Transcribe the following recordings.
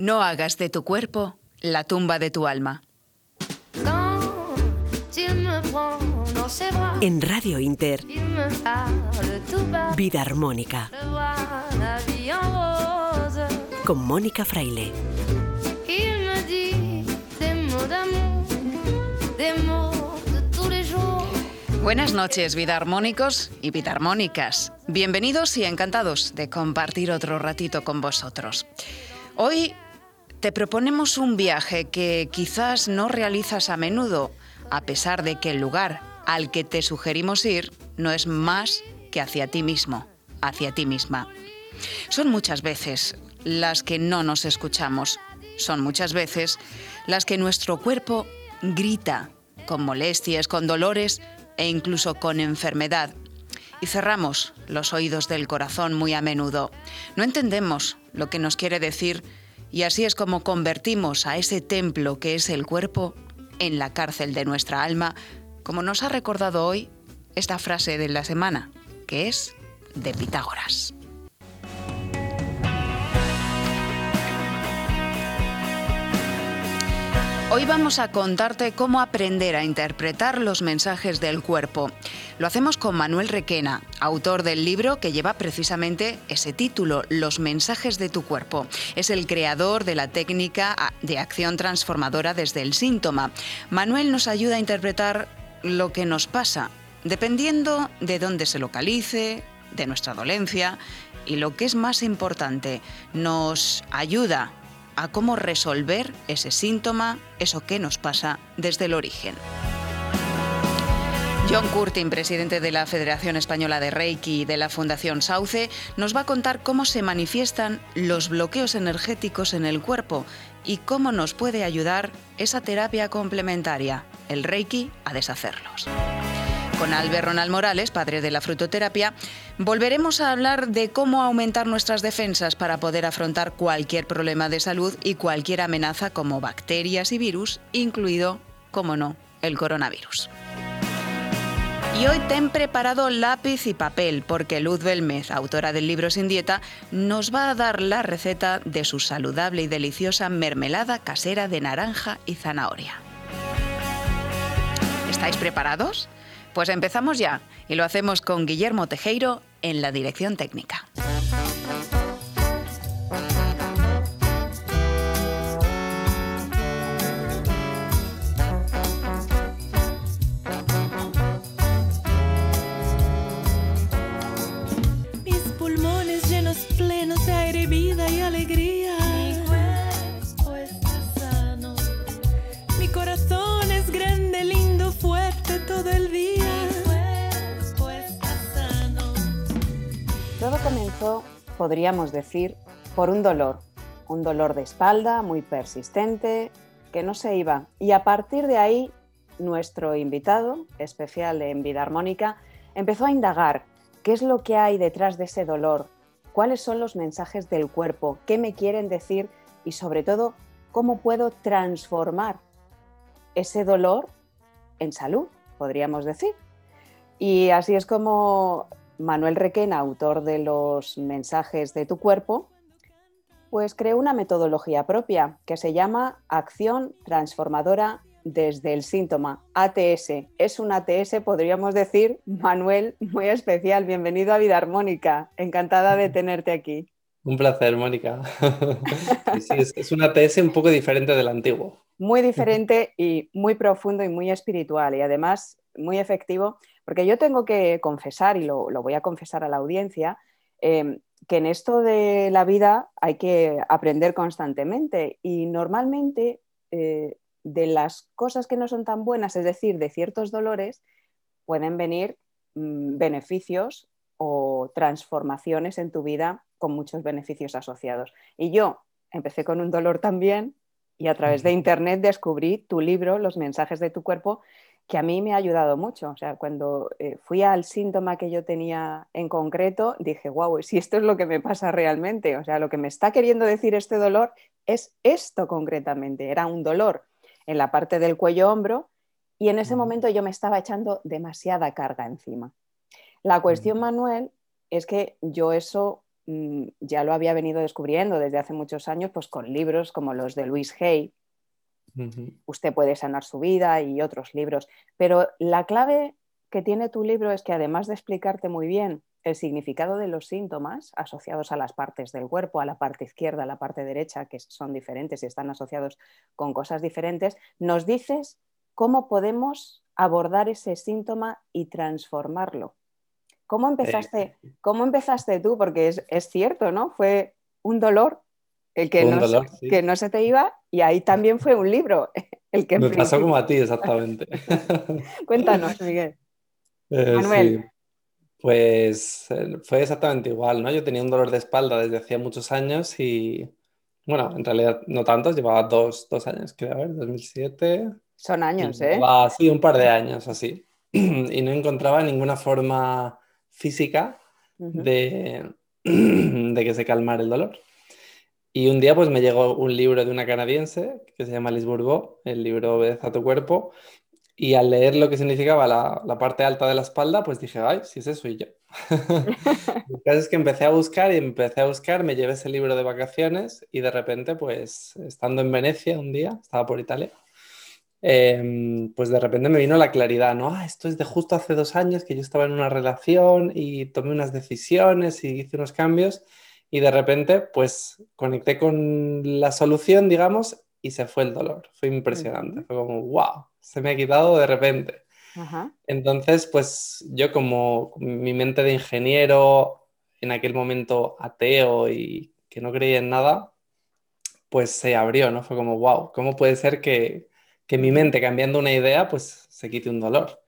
No hagas de tu cuerpo la tumba de tu alma. En Radio Inter, Vida Armónica. Con Mónica Fraile. Buenas noches, vida armónicos y vida armónicas. Bienvenidos y encantados de compartir otro ratito con vosotros. Hoy te proponemos un viaje que quizás no realizas a menudo, a pesar de que el lugar al que te sugerimos ir no es más que hacia ti mismo, hacia ti misma. Son muchas veces las que no nos escuchamos, son muchas veces las que nuestro cuerpo grita con molestias, con dolores e incluso con enfermedad. Y cerramos los oídos del corazón muy a menudo. No entendemos lo que nos quiere decir y así es como convertimos a ese templo que es el cuerpo en la cárcel de nuestra alma, como nos ha recordado hoy esta frase de la semana, que es de Pitágoras. Hoy vamos a contarte cómo aprender a interpretar los mensajes del cuerpo. Lo hacemos con Manuel Requena, autor del libro que lleva precisamente ese título, Los mensajes de tu cuerpo. Es el creador de la técnica de acción transformadora desde el síntoma. Manuel nos ayuda a interpretar lo que nos pasa, dependiendo de dónde se localice, de nuestra dolencia y lo que es más importante, nos ayuda a cómo resolver ese síntoma, eso que nos pasa desde el origen. John Curtin, presidente de la Federación Española de Reiki y de la Fundación Sauce, nos va a contar cómo se manifiestan los bloqueos energéticos en el cuerpo y cómo nos puede ayudar esa terapia complementaria, el Reiki, a deshacerlos con Albert Ronald Morales, padre de la frutoterapia, volveremos a hablar de cómo aumentar nuestras defensas para poder afrontar cualquier problema de salud y cualquier amenaza como bacterias y virus, incluido, como no, el coronavirus. Y hoy ten preparado lápiz y papel porque Luz Belmez, autora del libro Sin Dieta, nos va a dar la receta de su saludable y deliciosa mermelada casera de naranja y zanahoria. ¿Estáis preparados? Pues empezamos ya y lo hacemos con Guillermo Tejeiro en la dirección técnica. Comenzó, podríamos decir, por un dolor, un dolor de espalda muy persistente que no se iba. Y a partir de ahí, nuestro invitado especial en Vida Armónica empezó a indagar qué es lo que hay detrás de ese dolor, cuáles son los mensajes del cuerpo, qué me quieren decir y sobre todo, cómo puedo transformar ese dolor en salud, podríamos decir. Y así es como Manuel Requena, autor de los mensajes de tu cuerpo, pues creó una metodología propia que se llama Acción Transformadora desde el síntoma, ATS. Es un ATS, podríamos decir, Manuel, muy especial. Bienvenido a Vida Armónica. Encantada de tenerte aquí. Un placer, Mónica. Sí, es, es un ATS un poco diferente del antiguo. Muy diferente y muy profundo y muy espiritual y además muy efectivo, porque yo tengo que confesar, y lo, lo voy a confesar a la audiencia, eh, que en esto de la vida hay que aprender constantemente y normalmente eh, de las cosas que no son tan buenas, es decir, de ciertos dolores, pueden venir mm, beneficios o transformaciones en tu vida con muchos beneficios asociados. Y yo empecé con un dolor también y a través de internet descubrí tu libro, Los mensajes de tu cuerpo, que a mí me ha ayudado mucho. O sea, cuando eh, fui al síntoma que yo tenía en concreto, dije, wow, si esto es lo que me pasa realmente, o sea, lo que me está queriendo decir este dolor es esto concretamente. Era un dolor en la parte del cuello-hombro y en ese momento yo me estaba echando demasiada carga encima. La cuestión, Manuel, es que yo eso mm, ya lo había venido descubriendo desde hace muchos años, pues con libros como los de Luis Hay, Usted puede sanar su vida y otros libros. Pero la clave que tiene tu libro es que además de explicarte muy bien el significado de los síntomas asociados a las partes del cuerpo, a la parte izquierda, a la parte derecha, que son diferentes y están asociados con cosas diferentes, nos dices cómo podemos abordar ese síntoma y transformarlo. ¿Cómo empezaste, ¿cómo empezaste tú? Porque es, es cierto, ¿no? Fue un dolor el que, no, que no se te iba y ahí también fue un libro. El que Me pasó como a ti, exactamente. Cuéntanos, Miguel. Eh, Manuel. Pues eh, fue exactamente igual, ¿no? Yo tenía un dolor de espalda desde hacía muchos años y, bueno, en realidad no tantos, llevaba dos, dos años, creo, a ver, 2007. Son años, ¿eh? Sí, un par de años así. Y no encontraba ninguna forma física de, de que se calmara el dolor. Y un día pues me llegó un libro de una canadiense que se llama Liz el libro Obedece a tu cuerpo, y al leer lo que significaba la, la, parte alta de la espalda, pues dije, ay, si es eso y yo. el caso es que empecé a buscar y empecé a buscar, me llevé ese libro de vacaciones y de repente, pues estando en Venecia un día, estaba por Italia, em, pues de repente me vino la claridad, ¿no? Ah, esto es de justo hace dos años que yo estaba en una relación y tomé unas decisiones y hice unos cambios y de repente pues conecté con la solución, digamos, y se fue el dolor. Fue impresionante. Fue como, wow, se me ha quitado de repente. Entonces, pues yo como mi mente de ingeniero, en aquel momento ateo y que no creía en nada, pues se abrió, ¿no? Fue como, wow, ¿cómo puede ser que, que mi mente cambiando una idea, pues se quite un dolor?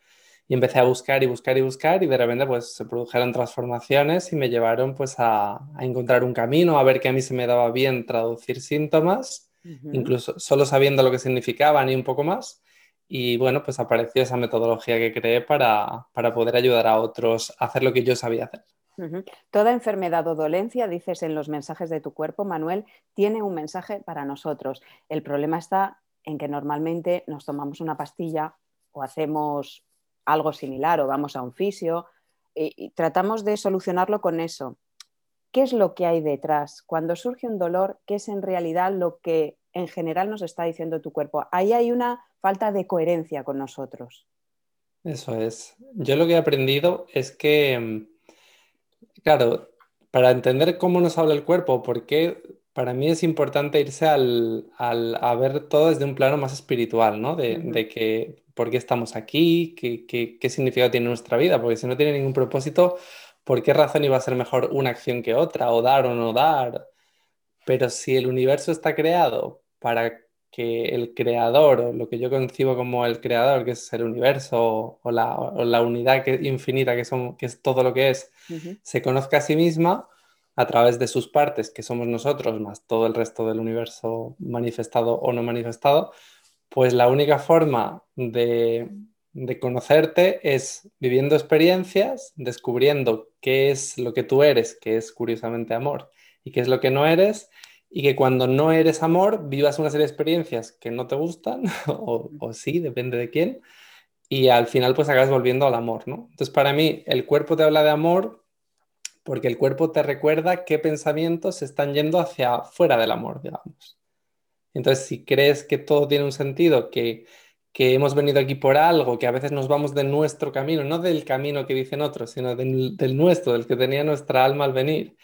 Y empecé a buscar y buscar y buscar y de repente pues se produjeron transformaciones y me llevaron pues a, encontrar un camino, a ver que a mí se me daba bien traducir síntomas, incluso solo sabiendo lo que significaban y un poco más. Y bueno, pues apareció esa metodología que creé para, para poder ayudar a otros a hacer lo que yo sabía hacer. Toda enfermedad o dolencia, dices en los mensajes de tu cuerpo, Manuel, tiene un mensaje para nosotros. El problema está en que normalmente nos tomamos una pastilla o hacemos algo similar o vamos a un fisio y, tratamos de solucionarlo con eso. ¿Qué es lo que hay detrás? Cuando surge un dolor, ¿qué es en realidad lo que en general nos está diciendo tu cuerpo? Ahí hay una falta de coherencia con nosotros. Eso es. Yo lo que he aprendido es que, mm, claro, para entender cómo nos habla el cuerpo, porque para mí es importante irse al, a ver todo desde un plano más espiritual, ¿no? De, de que por qué estamos aquí, qué, qué, significado tiene nuestra vida, porque si no tiene ningún propósito, ¿por qué razón iba a ser mejor una acción que otra, o dar o no dar? Pero si el universo está creado para que el creador, o lo que yo concibo como el creador, que es el universo, o la, unidad que, infinita que, son, que es todo lo que es, se conozca a sí misma a través de sus partes, que somos nosotros, más todo el resto del universo manifestado o no manifestado, pues la única forma de, conocerte es viviendo experiencias, descubriendo qué es lo que tú eres, que es curiosamente amor, y qué es lo que no eres, y que cuando no eres amor vivas una serie de experiencias que no te gustan, o, sí, depende de quién, y al final pues acabas volviendo al amor, ¿no? Entonces para mí el cuerpo te habla de amor porque el cuerpo te recuerda qué pensamientos están yendo hacia fuera del amor, digamos. Entonces, si crees que todo tiene un sentido, que, hemos venido aquí por algo, que a veces nos vamos de nuestro camino, no del camino que dicen otros, sino del, nuestro, del que tenía nuestra alma al venir,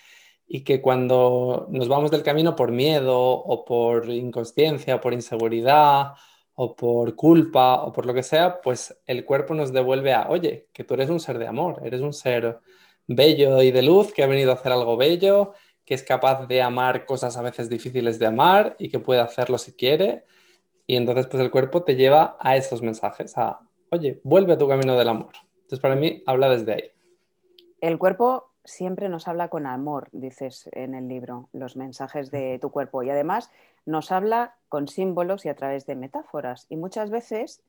y que cuando nos vamos del camino por miedo o por inconsciencia o por inseguridad o por culpa o por lo que sea, pues el cuerpo nos devuelve a, oye, que tú eres un ser de amor, eres un ser bello y de luz que ha venido a hacer algo bello que es capaz de amar cosas a veces difíciles de amar y que puede hacerlo si quiere. Y entonces pues el cuerpo te lleva a esos mensajes, a, oye, vuelve a tu camino del amor. Entonces para mí habla desde ahí. El cuerpo siempre nos habla con amor, dices en el libro, los mensajes de tu cuerpo. Y además nos habla con símbolos y a través de metáforas. Y muchas veces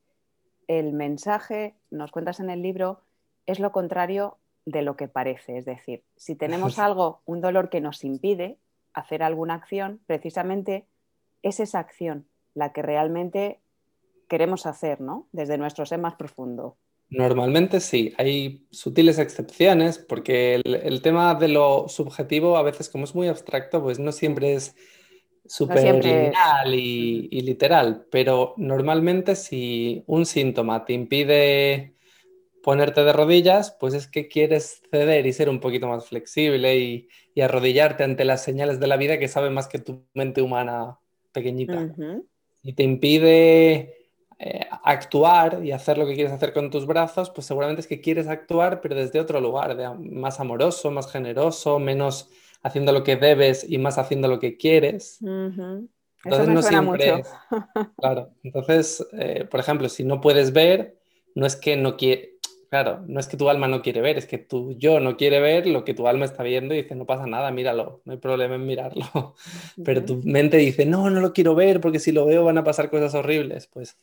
el mensaje, nos cuentas en el libro, es lo contrario de lo que parece. Es decir, si tenemos algo, un dolor que nos impide hacer alguna acción, precisamente es esa acción la que realmente queremos hacer, ¿no? Desde nuestro ser más profundo. Normalmente sí, hay sutiles excepciones porque el, el tema de lo subjetivo a veces como es muy abstracto, pues no siempre es súper siempre lineal y, y literal, pero normalmente si un síntoma te impide ponerte de rodillas, pues es que quieres ceder y ser un poquito más flexible y, y arrodillarte ante las señales de la vida que sabe más que tu mente humana pequeñita. Y te impide eh, actuar y hacer lo que quieres hacer con tus brazos, pues seguramente es que quieres actuar, pero desde otro lugar, de- más amoroso, más generoso, menos haciendo lo que debes y más haciendo lo que quieres. Entonces me no suena siempre mucho. es- Claro, entonces, eh, por ejemplo, si no puedes ver, no es que no quiere, claro, no es que tu alma no quiere ver, es que tu yo no quiere ver lo que tu alma está viendo y dice, no pasa nada, míralo, no hay problema en mirarlo. Pero tu mente dice, no, no lo quiero ver porque si lo veo van a pasar cosas horribles, pues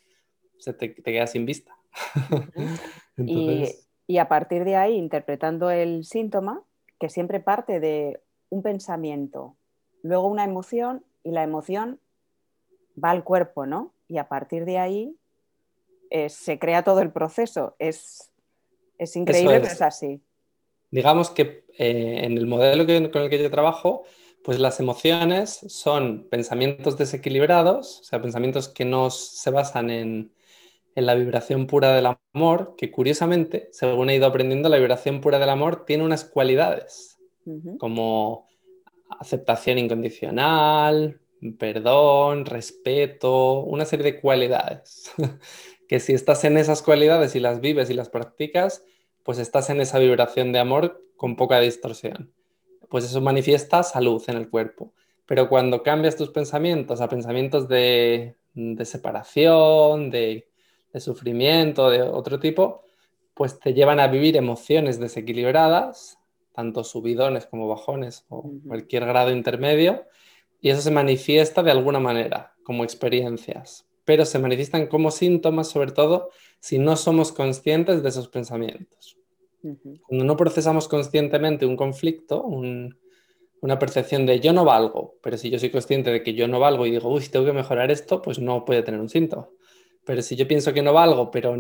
se te, te quedas sin vista. Y a partir de ahí, interpretando el síntoma, que siempre parte de un pensamiento, luego una emoción y la emoción va al cuerpo, ¿no? Y a partir de ahí eh, se crea todo el proceso. Es, es increíble, es. pero es así. digamos que eh, en el modelo que- con el que yo trabajo, pues las emociones son pensamientos desequilibrados, o sea, pensamientos que no se basan en, en la vibración pura del amor, que curiosamente, según he ido aprendiendo, la vibración pura del amor tiene unas cualidades, como aceptación incondicional, perdón, respeto, una serie de cualidades, que si estás en esas cualidades y las vives y las practicas, pues estás en esa vibración de amor con poca distorsión. Pues eso manifiesta salud en el cuerpo. Pero cuando cambias tus pensamientos a pensamientos de, de separación, de, de sufrimiento, de otro tipo, pues te llevan a vivir emociones desequilibradas, tanto subidones como bajones o cualquier grado intermedio, y eso se manifiesta de alguna manera, como experiencias, pero se manifiestan como síntomas, sobre todo, si no somos conscientes de esos pensamientos. Cuando no procesamos conscientemente un conflicto, un- una percepción de yo no valgo, pero si yo soy consciente de que yo no valgo y digo, uy, tengo que mejorar esto, pues no puede tener un síntoma. Pero si yo pienso que no valgo, pero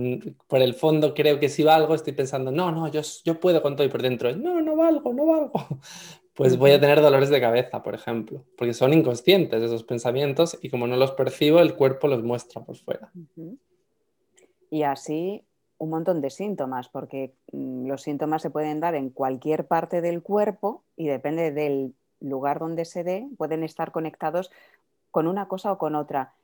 por el fondo creo que sí valgo, estoy pensando, no, no, yo, yo puedo con todo y por dentro, no, no valgo, no valgo. Pues voy a tener dolores de cabeza, por ejemplo, porque son inconscientes esos pensamientos y como no los percibo, el cuerpo los muestra por fuera. Y así un montón de síntomas, porque mm, los síntomas se pueden dar en cualquier parte del cuerpo y depende del lugar donde se dé, pueden estar conectados con una cosa o con otra.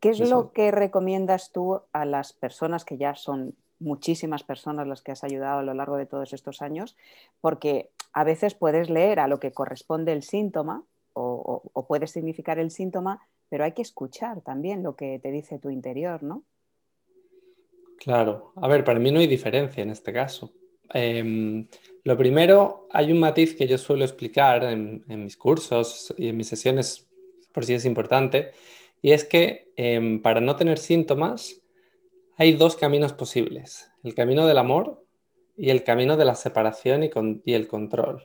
¿Qué es Eso lo que recomiendas tú a las personas que ya son muchísimas personas las que has ayudado a lo largo de todos estos años? Porque a veces puedes leer a lo que corresponde el síntoma o, puede significar el síntoma, pero hay que escuchar también lo que te dice tu interior, ¿no? Claro, a ver, para mí no hay diferencia en este caso. Em, lo primero, hay un matiz que yo suelo explicar en, en mis cursos y en mis sesiones, por si es importante, y es que em, para no tener síntomas hay dos caminos posibles, el camino del amor y el camino de la separación y, con- y el control.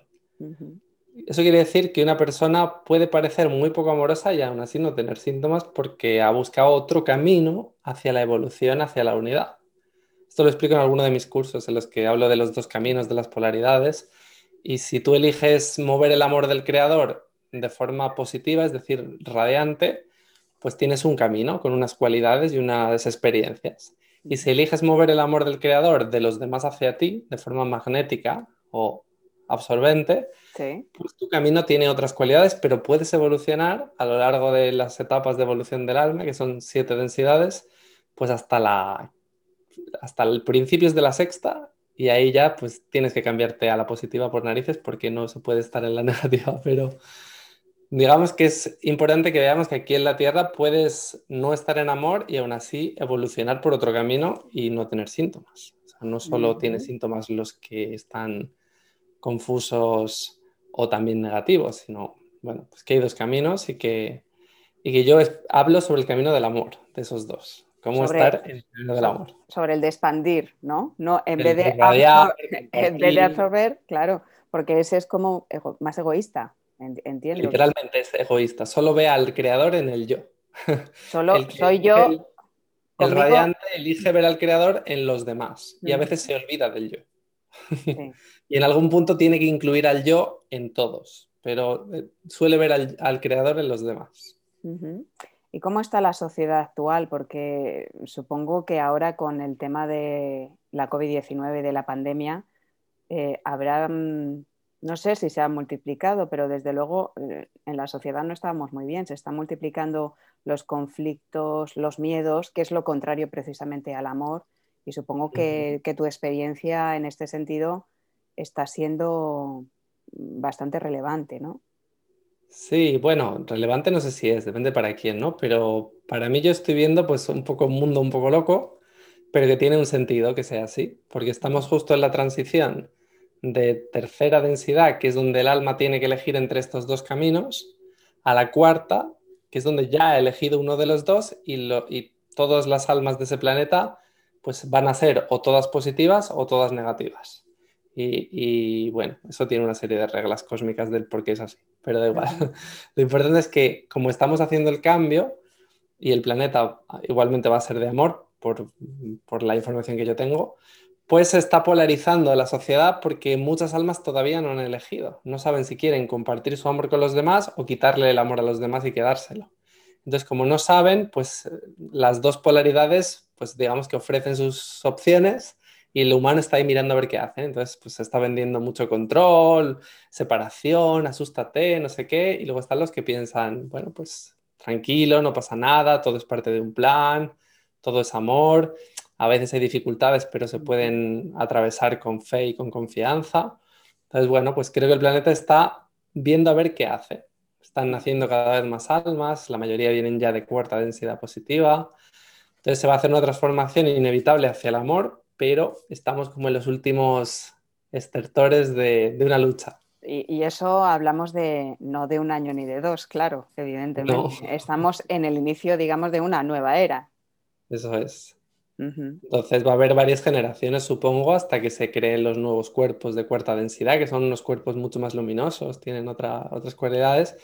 Eso quiere decir que una persona puede parecer muy poco amorosa y aún así no tener síntomas porque ha buscado otro camino hacia la evolución, hacia la unidad. Esto lo explico en alguno de mis cursos en los que hablo de los dos caminos, de las polaridades. Y si tú eliges mover el amor del creador de forma positiva, es decir, radiante, pues tienes un camino con unas cualidades y unas experiencias. Y si eliges mover el amor del creador de los demás hacia ti de forma magnética o absorbente, Sí. pues tu camino tiene otras cualidades, pero puedes evolucionar a lo largo de las etapas de evolución del alma, que son siete densidades, pues hasta la hasta el principios de la sexta y ahí ya pues tienes que cambiarte a la positiva por narices porque no se puede estar en la negativa, pero digamos que es importante que veamos que aquí en la Tierra puedes no estar en amor y aún así evolucionar por otro camino y no tener síntomas. O sea, no solo Ujú. tienes síntomas los que están confusos o también negativos, sino, bueno, pues que hay dos caminos y que, y que yo es- hablo sobre el camino del amor, de esos dos. Cómo Sobre- estar en el camino del amor. Sobre el de expandir, ¿no? No, en El vez de, de radiar, absor- en vez de absorber, claro, porque ese es como ego- más egoísta, entiendo. Literalmente es egoísta, solo ve al creador en el yo. Solo El soy yo el- El radiante elige ver al creador en los demás y a veces se olvida del yo. y en algún punto tiene que incluir al yo en todos, pero eh, suele ver al, creador en los demás. ¿Y cómo está la sociedad actual? Porque supongo que ahora con el tema de la COVID-19, de la pandemia, eh, habrá, no sé si se ha multiplicado, pero desde luego eh, en la sociedad no estábamos muy bien. Se están multiplicando los conflictos, los miedos, que es lo contrario precisamente al amor. Y supongo que, que tu experiencia en este sentido está siendo bastante relevante, ¿no? Sí, bueno, relevante no sé si es, depende para quién, ¿no? Pero para mí yo estoy viendo pues un poco un mundo un poco loco, pero que tiene un sentido que sea así, porque estamos justo en la transición de tercera densidad, que es donde el alma tiene que elegir entre estos dos caminos, a la cuarta, que es donde ya ha elegido uno de los dos y, y todas las almas de ese planeta pues van a ser o todas positivas o todas negativas. Y, bueno, eso tiene una serie de reglas cósmicas del por qué es así, pero da igual. Lo importante es que como estamos haciendo el cambio y el planeta igualmente va a ser de amor, por, por la información que yo tengo, pues se está polarizando la sociedad porque muchas almas todavía no han elegido. No saben si quieren compartir su amor con los demás o quitarle el amor a los demás y quedárselo. Entonces, como no saben, pues las dos polaridades, pues digamos que ofrecen sus opciones y el humano está ahí mirando a ver qué hace. Entonces, pues se está vendiendo mucho control, separación, asústate, no sé qué. Y luego están los que piensan, bueno, pues tranquilo, no pasa nada, todo es parte de un plan, todo es amor. A veces hay dificultades, pero se pueden atravesar con fe y con confianza. Entonces, bueno, pues creo que el planeta está viendo a ver qué hace. Están naciendo cada vez más almas, la mayoría vienen ya de cuarta densidad positiva. Entonces se va a hacer una transformación inevitable hacia el amor, pero estamos como en los últimos estertores de, una lucha. Y, eso hablamos de no de un año ni de dos, claro, evidentemente. Estamos en el inicio, digamos, de una nueva era. Eso es. Entonces va a haber varias generaciones, supongo, hasta que se creen los nuevos cuerpos de cuarta densidad, que son unos cuerpos mucho más luminosos, tienen otras cualidades.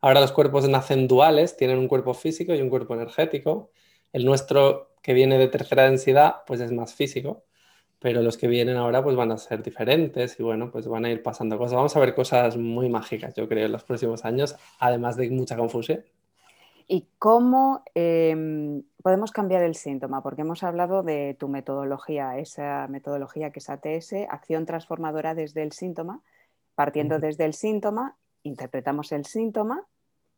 Ahora los cuerpos nacen duales, tienen un cuerpo físico y un cuerpo energético. El nuestro que viene de tercera densidad, pues es más físico, pero los que vienen ahora pues van a ser diferentes y bueno, pues van a ir pasando cosas. Vamos a ver cosas muy mágicas, yo creo, en los próximos años, además de mucha confusión. ¿Y cómo em, podemos cambiar el síntoma? Porque hemos hablado de tu metodología, esa metodología que es ATS, acción transformadora desde el síntoma. Partiendo desde el síntoma, interpretamos el síntoma,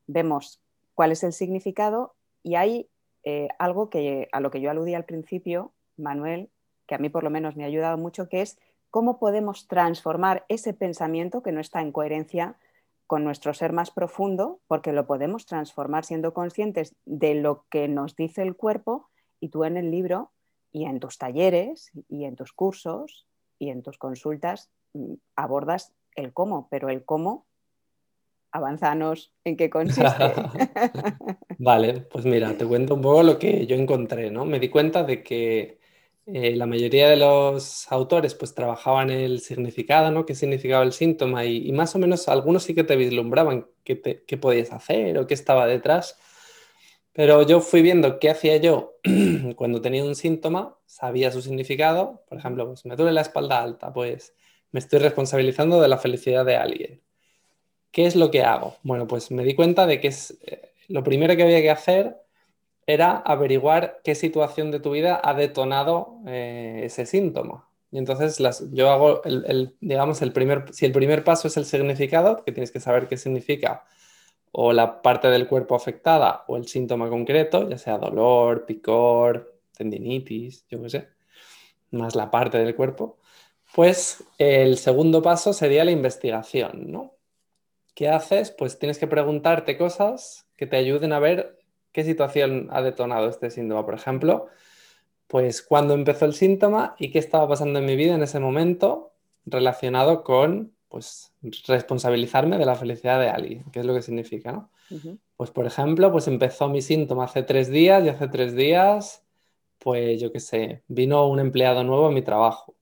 vemos cuál es el significado y hay eh, algo que, a lo que yo aludí al principio, Manuel, que a mí por lo menos me ha ayudado mucho, que es cómo podemos transformar ese pensamiento que no está en coherencia con nuestro ser más profundo, porque lo podemos transformar siendo conscientes de lo que nos dice el cuerpo y tú en el libro y en tus talleres y en tus cursos y en tus consultas mm, abordas el cómo, pero el cómo avanzanos en qué consiste. vale, pues mira, te cuento un poco lo que yo encontré, ¿no? Me di cuenta de que eh, la mayoría de los autores pues trabajaban el significado, ¿no? ¿Qué significaba el síntoma? Y, más o menos algunos sí que te vislumbraban qué, qué podías hacer o qué estaba detrás. Pero yo fui viendo qué hacía yo cuando tenía un síntoma, sabía su significado. Por ejemplo, pues me duele la espalda alta, pues me estoy responsabilizando de la felicidad de alguien. ¿Qué es lo que hago? Bueno, pues me di cuenta de que es, eh, lo primero que había que hacer era averiguar qué situación de tu vida ha detonado eh, ese síntoma. Y entonces yo hago, el, digamos, el primer, si el primer paso es el significado, que tienes que saber qué significa, o la parte del cuerpo afectada, o el síntoma concreto, ya sea dolor, picor, tendinitis, yo qué sé, más la parte del cuerpo, pues el segundo paso sería la investigación, ¿no? ¿Qué haces? Pues tienes que preguntarte cosas que te ayuden a ver qué situación ha detonado este síntoma. Por ejemplo, pues cuándo empezó el síntoma y qué estaba pasando en mi vida en ese momento relacionado con pues responsabilizarme de la felicidad de alguien, ¿Qué es lo que significa, ¿no? Pues por ejemplo, pues empezó mi síntoma hace tres días y hace tres días, pues yo qué sé, vino un empleado nuevo a mi trabajo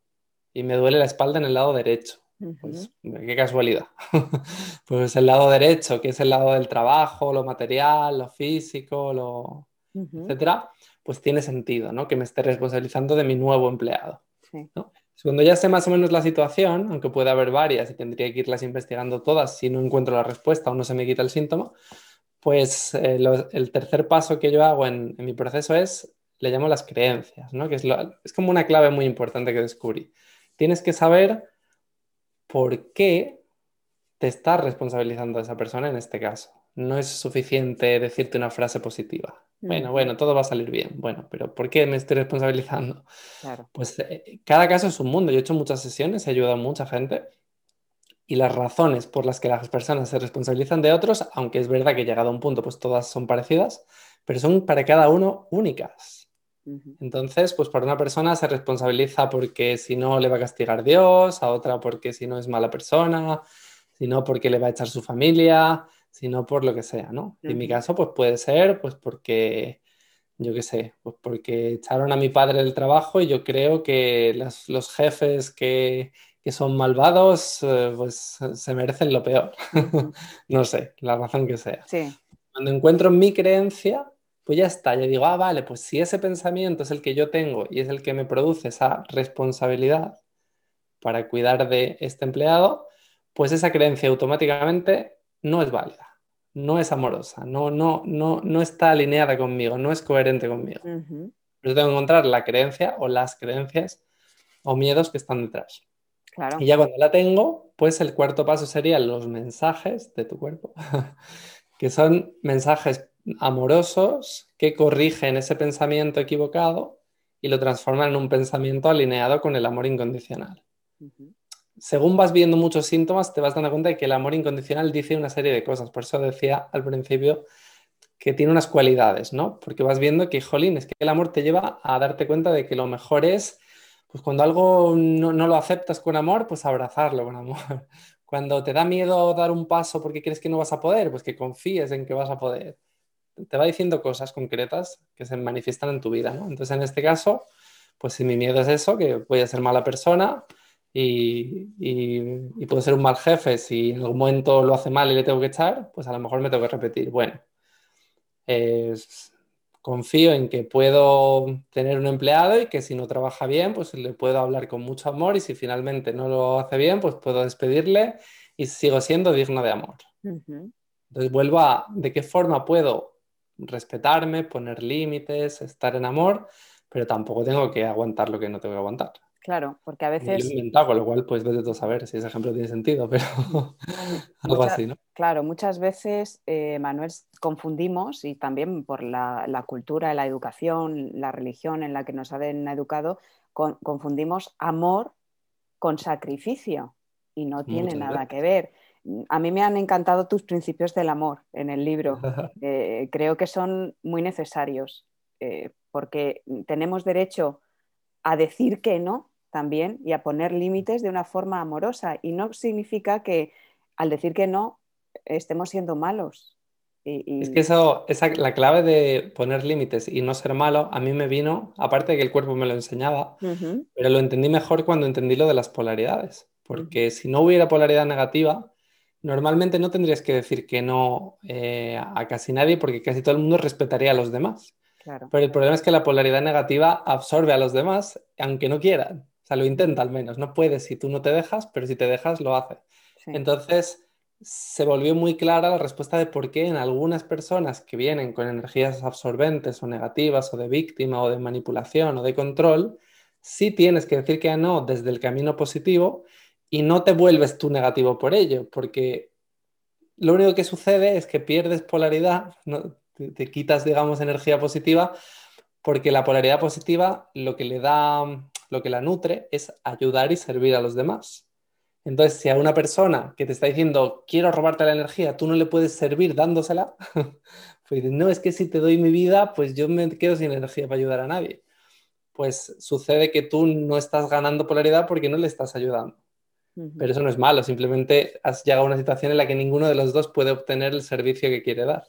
y me duele la espalda en el lado derecho. Pues, qué casualidad. pues el lado derecho, que es el lado del trabajo, lo material, lo físico, lo, etcétera, pues tiene sentido, ¿no? Que me esté responsabilizando de mi nuevo empleado. Cuando ya sé más o menos la situación, aunque pueda haber varias y tendría que irlas investigando todas si no encuentro la respuesta o no se me quita el síntoma, pues eh, el tercer paso que yo hago en, mi proceso es, le llamo las creencias, ¿no? que es, es como una clave muy importante que descubrí. Tienes que saber por qué te estás responsabilizando a esa persona en este caso. No es suficiente decirte una frase positiva. Bueno, bueno, todo va a salir bien. Bueno, pero ¿por qué me estoy responsabilizando? Pues eh, cada caso es un mundo. Yo he hecho muchas sesiones, he ayudado a mucha gente y las razones por las que las personas se responsabilizan de otros, aunque es verdad que llegado a un punto, pues todas son parecidas, pero son para cada uno únicas. Entonces, pues para una persona se responsabiliza porque si no le va a castigar Dios, a otra porque si no es mala persona, si no porque le va a echar su familia, sino por lo que sea, ¿no? En mi caso, pues puede ser, pues porque, yo qué sé, pues porque echaron a mi padre del trabajo y yo creo que los jefes que, son malvados, eh, pues se merecen lo peor. no sé, la razón que sea. Cuando encuentro mi creencia, pues ya está, yo digo, ah, vale, pues si ese pensamiento es el que yo tengo y es el que me produce esa responsabilidad para cuidar de este empleado, pues esa creencia automáticamente no es válida, no es amorosa, no, no, no, no está alineada conmigo, no es coherente conmigo. Pero tengo que encontrar la creencia o las creencias o miedos que están detrás. Y ya cuando la tengo, pues el cuarto paso sería los mensajes de tu cuerpo, que son mensajes amorosos que corrigen ese pensamiento equivocado y lo transforman en un pensamiento alineado con el amor incondicional según vas viendo muchos síntomas, te vas dando cuenta de que el amor incondicional dice una serie de cosas. Por eso decía al principio que tiene unas cualidades, ¿no? Porque vas viendo que, jolín, es que el amor te lleva a darte cuenta de que lo mejor es, pues cuando algo no, lo aceptas con amor, pues abrazarlo con amor. Cuando te da miedo dar un paso porque crees que no vas a poder, pues que confíes en que vas a poder. Te va diciendo cosas concretas que se manifiestan en tu vida, ¿no? Entonces, en este caso, pues si mi miedo es eso, que voy a ser mala persona, y, y, puedo ser un mal jefe. Si en algún momento lo hace mal y le tengo que echar, pues a lo mejor me tengo que repetir. Bueno, confío en que puedo tener un empleado y que si no trabaja bien, pues le puedo hablar con mucho amor y si finalmente no lo hace bien, pues puedo despedirle y sigo siendo digno de amor. Entonces vuelvo a de qué forma puedo respetarme, poner límites, estar en amor, pero tampoco tengo que aguantar lo que no tengo que aguantar. Claro, porque a veces... con lo cual pues vete tú a saber si ese ejemplo tiene sentido, pero algo así, ¿no? Claro, muchas veces, eh, Manuel, confundimos, y también por la, cultura, la educación, la religión en la que nos han educado, confundimos amor con sacrificio y no tiene nada que ver. A mí me han encantado tus principios del amor en el libro. Eh, creo que son muy necesarios eh, porque tenemos derecho a decir que no también y a poner límites de una forma amorosa. Y no significa que al decir que no estemos siendo malos. Es que eso, esa, la clave de poner límites y no ser malo, a mí me vino, aparte de que el cuerpo me lo enseñaba, pero lo entendí mejor cuando entendí lo de las polaridades. Porque si no hubiera polaridad negativa, normalmente no tendrías que decir que no eh, a casi nadie porque casi todo el mundo respetaría a los demás. Pero el problema es que la polaridad negativa absorbe a los demás, aunque no quieran. O sea, lo intenta al menos. No puede si tú no te dejas, pero si te dejas, lo hace. Entonces, se volvió muy clara la respuesta de por qué en algunas personas que vienen con energías absorbentes o negativas o de víctima o de manipulación o de control, sí tienes que decir que no desde el camino positivo y no te vuelves tú negativo por ello, porque lo único que sucede es que pierdes polaridad, te quitas, digamos, energía positiva, porque la polaridad positiva lo que le da lo que la nutre es ayudar y servir a los demás. Entonces, si a una persona que te está diciendo, quiero robarte la energía, tú no le puedes servir dándosela, pues no, es que si te doy mi vida, pues yo me quedo sin energía para ayudar a nadie. Pues sucede que tú no estás ganando polaridad porque no le estás ayudando. Pero eso no es malo, simplemente has llegado a una situación en la que ninguno de los dos puede obtener el servicio que quiere dar.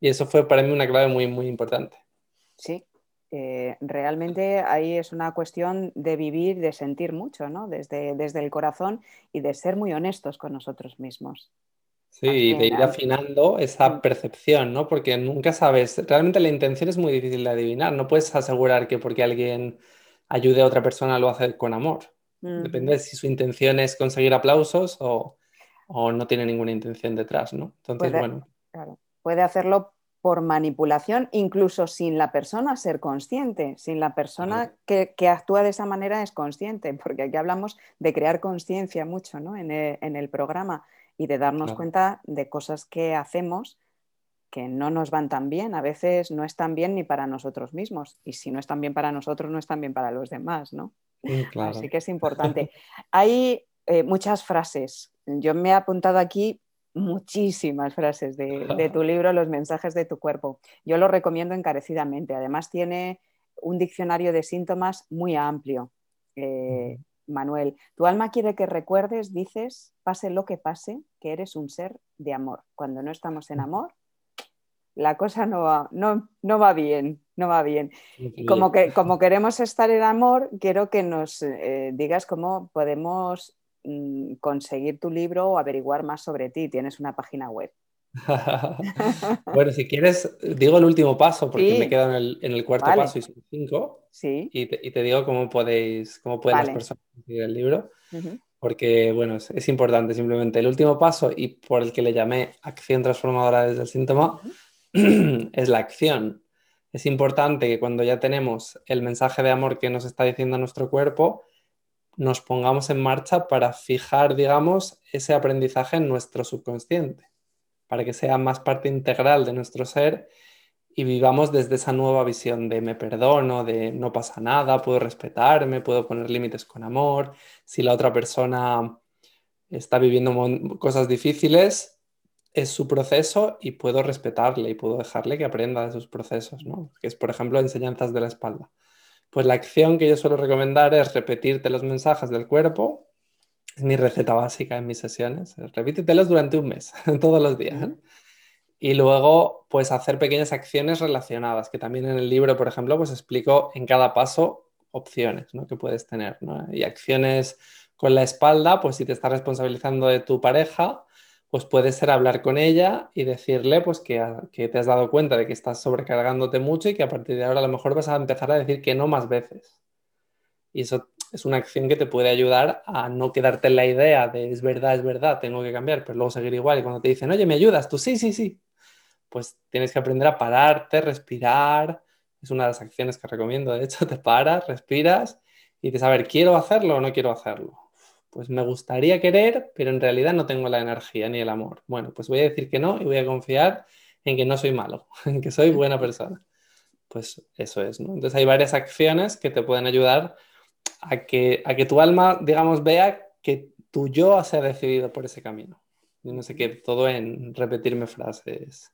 Y eso fue para mí una clave muy, muy importante. Sí, eh, realmente ahí es una cuestión de vivir, de sentir mucho, ¿no? Desde, desde el corazón y de ser muy honestos con nosotros mismos. Sí, de ir afinando esa Mm. percepción, ¿no? Porque nunca sabes, realmente la intención es muy difícil de adivinar, no puedes asegurar que porque alguien ayude a otra persona lo hace con amor. Depende de si su intención es conseguir aplausos o, o no tiene ninguna intención detrás, ¿no? Entonces, Puede- bueno, Claro. Puede hacerlo por manipulación, incluso sin la persona ser consciente, sin la persona que, que actúa de esa manera es consciente, porque aquí hablamos de crear conciencia mucho ¿no? en, el, en el programa y de darnos Claro. cuenta de cosas que hacemos que no nos van tan bien, a veces no están bien ni para nosotros mismos, y si no están bien para nosotros, no están bien para los demás, ¿no? claro. Así que es importante. Hay eh, muchas frases. Yo me he apuntado aquí muchísimas frases de, de tu libro, Los mensajes de tu cuerpo. Yo lo recomiendo encarecidamente. Además tiene un diccionario de síntomas muy amplio. Eh, Manuel, tu alma quiere que recuerdes, dices, pase lo que pase, que eres un ser de amor. Cuando no estamos en amor, la cosa no va, no, no va bien, no va bien. Y como, que, como queremos estar en amor, quiero que nos eh, digas cómo podemos mm, conseguir tu libro o averiguar más sobre ti. Tienes una página web. bueno, si quieres, digo el último paso porque Sí. me quedo en el, en el cuarto Vale. paso y son cinco. Sí. Y te, y te digo cómo podéis, cómo pueden Vale. las personas conseguir el libro. Porque, bueno, es, es importante simplemente. El último paso y por el que le llamé acción transformadora desde el síntoma es la acción. Es importante que cuando ya tenemos el mensaje de amor que nos está diciendo nuestro cuerpo, nos pongamos en marcha para fijar, digamos, ese aprendizaje en nuestro subconsciente, para que sea más parte integral de nuestro ser y vivamos desde esa nueva visión de me perdono, de no pasa nada, puedo respetarme, puedo poner límites con amor. Si la otra persona está viviendo cosas difíciles, es su proceso y puedo respetarle y puedo dejarle que aprenda de sus procesos, ¿no? Que es, por ejemplo, enseñanzas de la espalda. Pues la acción que yo suelo recomendar es repetirte los mensajes del cuerpo. Es mi receta básica en mis sesiones. Repítetelos durante un mes, todos los días. ¿eh? Y luego, pues hacer pequeñas acciones relacionadas, que también en el libro, por ejemplo, pues explico en cada paso opciones ¿no? que puedes tener. ¿no? Y acciones con la espalda, pues si te estás responsabilizando de tu pareja, pues puede ser hablar con ella y decirle pues que, que, te has dado cuenta de que estás sobrecargándote mucho y que a partir de ahora a lo mejor vas a empezar a decir que no más veces. Y eso es una acción que te puede ayudar a no quedarte en la idea de es verdad, es verdad, tengo que cambiar, pero luego seguir igual. Y cuando te dicen, oye, ¿me ayudas? Tú sí, sí, sí. Pues tienes que aprender a pararte, respirar. Es una de las acciones que recomiendo. De hecho, te paras, respiras y dices, a ver, ¿quiero hacerlo o no quiero hacerlo? Pues me gustaría querer, pero en realidad no tengo la energía ni el amor. Bueno, pues voy a decir que no y voy a confiar en que no soy malo, en que soy buena persona. Pues eso es, ¿no? Entonces hay varias acciones que te pueden ayudar a que, a que tu alma, digamos, vea que tu yo se ha decidido por ese camino. Y no sé qué, todo en repetirme frases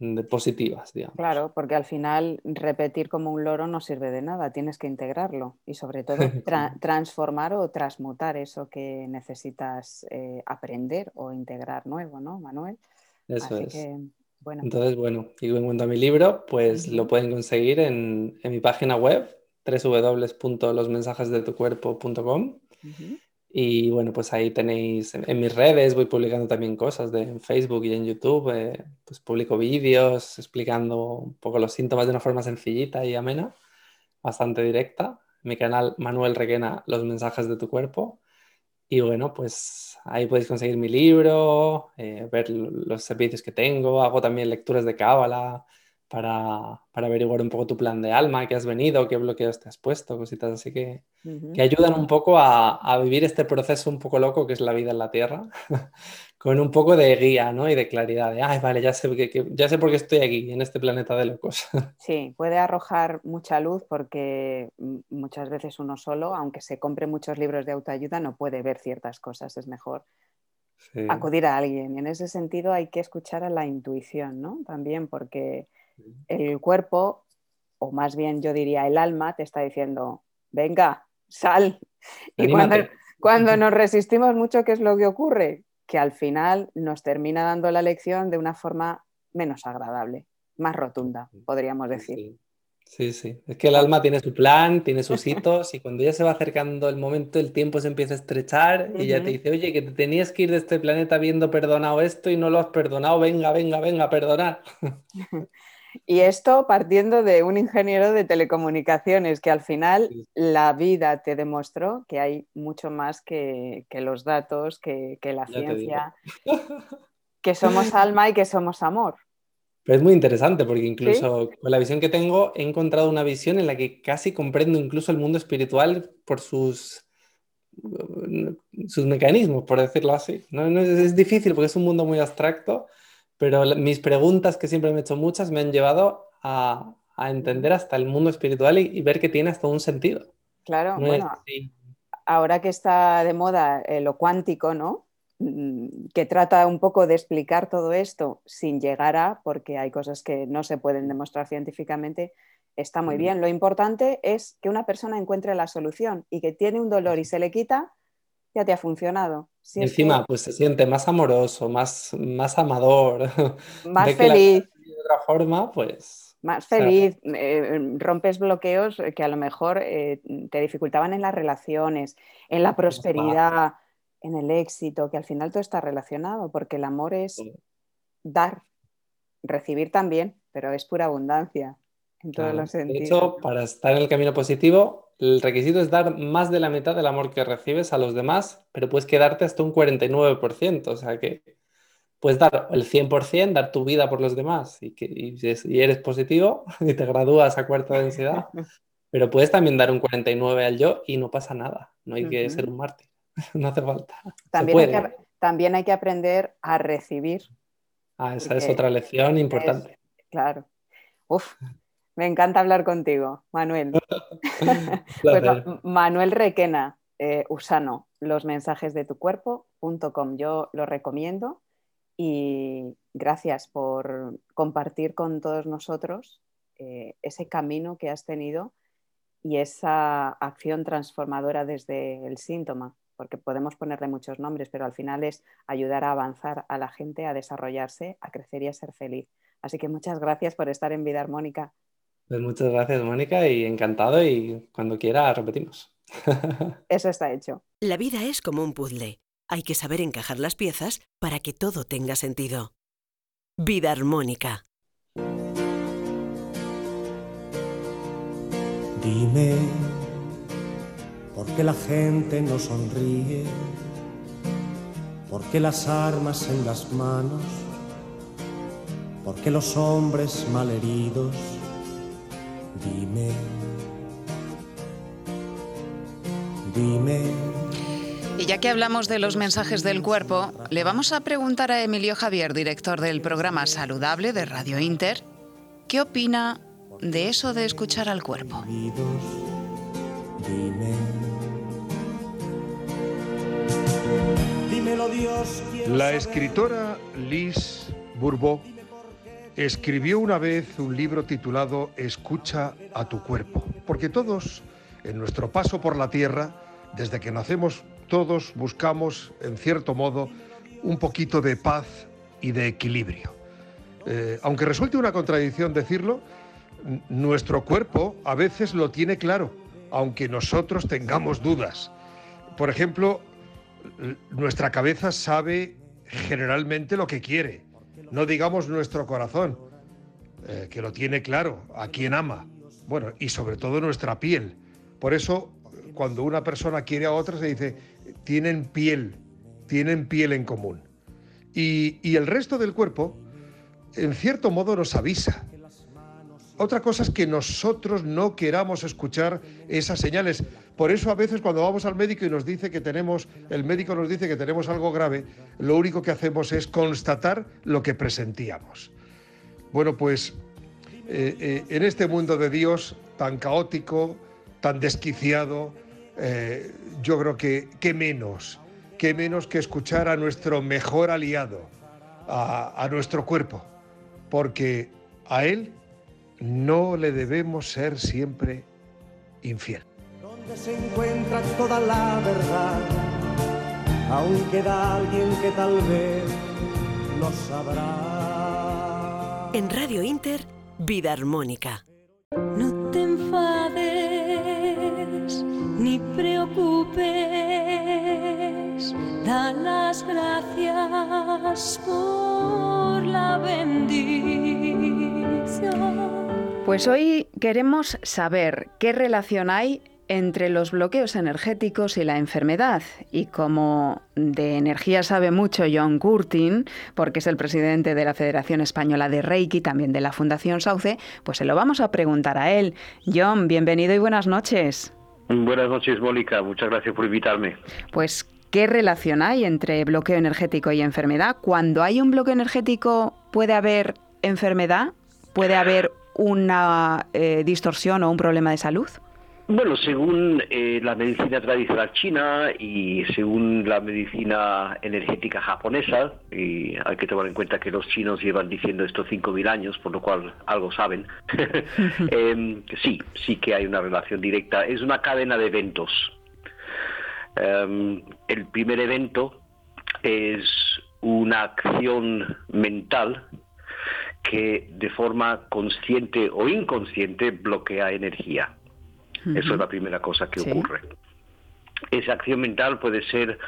de positivas, digamos. Claro, porque al final repetir como un loro no sirve de nada, tienes que integrarlo y sobre todo tra transformar o transmutar eso que necesitas eh, aprender o integrar nuevo, ¿no, Manuel? Eso Así es. Que, bueno. Entonces, bueno, y en cuanto a mi libro, pues uh -huh. lo pueden conseguir en, en mi página web, www.losmensajesdetucuerpo.com. Uh -huh. Y bueno, pues ahí tenéis en, mis redes, voy publicando también cosas de en Facebook y en YouTube. Eh, pues publico vídeos explicando un poco los síntomas de una forma sencillita y amena, bastante directa. Mi canal Manuel Requena, Los mensajes de tu cuerpo. Y bueno, pues ahí podéis conseguir mi libro, eh, ver los servicios que tengo. Hago también lecturas de cábala para, para, averiguar un poco tu plan de alma, qué has venido, qué bloqueos te has puesto, cositas así que, uh -huh. que ayudan un poco a, a, vivir este proceso un poco loco que es la vida en la Tierra, con un poco de guía ¿no? y de claridad, de, ay, vale, ya sé, que, que, ya sé por qué estoy aquí, en este planeta de locos. Sí, puede arrojar mucha luz porque muchas veces uno solo, aunque se compre muchos libros de autoayuda, no puede ver ciertas cosas, es mejor sí. acudir a alguien. Y en ese sentido hay que escuchar a la intuición, ¿no? También porque el cuerpo, o más bien yo diría el alma, te está diciendo, venga, sal. Y cuando, cuando, nos resistimos mucho, ¿qué es lo que ocurre? Que al final nos termina dando la lección de una forma menos agradable, más rotunda, podríamos decir. Sí, Sí, sí. Es que el alma tiene su plan, tiene sus hitos y cuando ya se va acercando el momento, el tiempo se empieza a estrechar y ya te dice, oye, que te tenías que ir de este planeta habiendo perdonado esto y no lo has perdonado, venga, venga, venga, perdonar. Y esto partiendo de un ingeniero de telecomunicaciones, que al final la vida te demostró que hay mucho más que, los datos, que, la ciencia, que somos alma y que somos amor. Pero es muy interesante porque incluso con la visión que tengo he encontrado una visión en la que casi comprendo incluso el mundo espiritual por sus, sus mecanismos, por decirlo así. ¿no? es, difícil porque es un mundo muy abstracto, pero mis preguntas, que siempre me he hecho muchas, me han llevado a, entender hasta el mundo espiritual y, ver que tiene hasta un sentido. Claro, bueno, ahora que está de moda eh, lo cuántico, ¿no? Mm, que trata un poco de explicar todo esto sin llegar a, porque hay cosas que no se pueden demostrar científicamente, está muy bien. Lo importante es que una persona encuentre la solución y que tiene un dolor y se le quita, ya te ha funcionado. encima, pues se siente más amoroso, más, más amador, más feliz. de otra forma, pues... Más feliz, eh, rompes bloqueos que a lo mejor eh, te dificultaban en las relaciones, en la prosperidad en el éxito, que al final todo está relacionado, porque el amor es dar, recibir también, pero es pura abundancia en todos los sentidos. De hecho, para estar en el camino positivo, el requisito es dar más de la mitad del amor que recibes a los demás, pero puedes quedarte hasta un 49%, o sea que puedes dar el 100%, dar tu vida por los demás y, que, y eres positivo y te gradúas a cuarta densidad, pero puedes también dar un 49% al yo y no pasa nada, no hay que ser un mártir. no hace falta. También hay, que, también hay, que, aprender a recibir. Ah, esa es otra lección importante. claro. Uf, me encanta hablar contigo, Manuel. Pues Manuel Requena, eh, Usano, los mensajes de tu cuerpo.com. Yo lo recomiendo y gracias por compartir con todos nosotros eh, ese camino que has tenido y esa acción transformadora desde el síntoma porque podemos ponerle muchos nombres, pero al final es ayudar a avanzar a la gente, a desarrollarse, a crecer y a ser feliz. Así que muchas gracias por estar en Vida Armónica. Pues muchas gracias, Mónica, y encantado y cuando quiera repetimos. Eso está hecho. La vida es como un puzzle. Hay que saber encajar las piezas para que todo tenga sentido. Vida Armónica. Dime porque la gente no sonríe, porque las armas en las manos, porque los hombres malheridos, dime, dime. Y ya que hablamos de los mensajes del cuerpo, le vamos a preguntar a Emilio Javier, director del programa Saludable de Radio Inter, ¿qué opina de eso de escuchar al cuerpo? Dime. La escritora Liz Bourbeau escribió una vez un libro titulado Escucha a tu cuerpo, porque todos, en nuestro paso por la tierra, desde que nacemos, todos buscamos, en cierto modo, un poquito de paz y de equilibrio. Eh, aunque resulte una contradicción decirlo, nuestro cuerpo a veces lo tiene claro, aunque nosotros tengamos dudas. Por ejemplo, nuestra cabeza sabe generalmente lo que quiere, no digamos nuestro corazón, eh, que lo tiene claro, a quien ama, bueno, y sobre todo nuestra piel. Por eso, cuando una persona quiere a otra, se dice, tienen piel, tienen piel en común. Y, y el resto del cuerpo, en cierto modo, nos avisa. Otra cosa es que nosotros no queramos escuchar esas señales. Por eso a veces cuando vamos al médico y nos dice que tenemos, el médico nos dice que tenemos algo grave, lo único que hacemos es constatar lo que presentíamos. Bueno, pues eh, eh, en este mundo de Dios tan caótico, tan desquiciado, eh, yo creo que qué menos, qué menos que escuchar a nuestro mejor aliado, a, a nuestro cuerpo, porque a él no le debemos ser siempre infiel. Donde se encuentra toda la verdad, aún queda alguien que tal vez lo sabrá. En Radio Inter, Vida Armónica. No te enfades ni preocupes, da las gracias por la bendición. Pues hoy queremos saber qué relación hay entre los bloqueos energéticos y la enfermedad. Y como de energía sabe mucho John Curtin, porque es el presidente de la Federación Española de Reiki, también de la Fundación Sauce, pues se lo vamos a preguntar a él. John, bienvenido y buenas noches. Buenas noches, Mónica. Muchas gracias por invitarme. Pues, ¿qué relación hay entre bloqueo energético y enfermedad? Cuando hay un bloqueo energético, ¿puede haber enfermedad? ¿Puede haber una eh, distorsión o un problema de salud? Bueno, según eh, la medicina tradicional china y según la medicina energética japonesa, y hay que tomar en cuenta que los chinos llevan diciendo esto 5.000 años, por lo cual algo saben, em, sí, sí que hay una relación directa. Es una cadena de eventos. Em, el primer evento es una acción mental que de forma consciente o inconsciente bloquea energía. Eso es la primera cosa que ocurre. Esa acción mental puede ser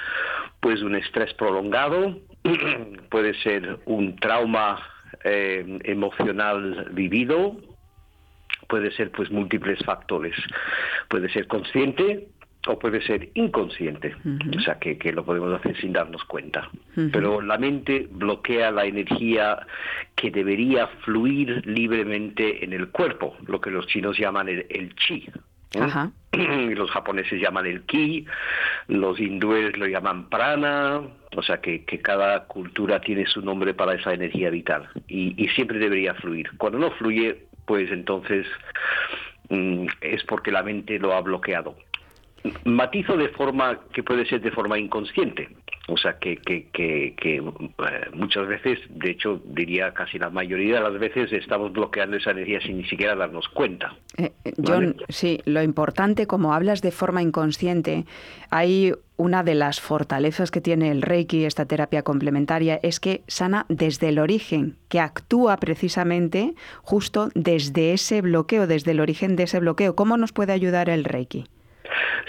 pues un estrés prolongado, puede ser un trauma eh, emocional vivido, puede ser pues múltiples factores. Puede ser consciente o puede ser inconsciente, o sea que, lo podemos hacer sin darnos cuenta. Pero la mente bloquea la energía que debería fluir libremente en el cuerpo, lo que los chinos llaman el chi, Ajá. Los japoneses llaman el ki, los hindúes lo llaman prana, o sea que, cada cultura tiene su nombre para esa energía vital y, siempre debería fluir. Cuando no fluye, pues entonces mm, es porque la mente lo ha bloqueado. Matizo de forma que puede ser de forma inconsciente. O sea que, que, que, eh, muchas veces, de hecho diría casi la mayoría de las veces, estamos bloqueando esa energía sin ni siquiera darnos cuenta. Eh, eh, John, sí, lo importante, como hablas de forma inconsciente, hay una de las fortalezas que tiene el Reiki, esta terapia complementaria, es que sana desde el origen, que actúa precisamente justo desde ese bloqueo, desde el origen de ese bloqueo. ¿Cómo nos puede ayudar el Reiki?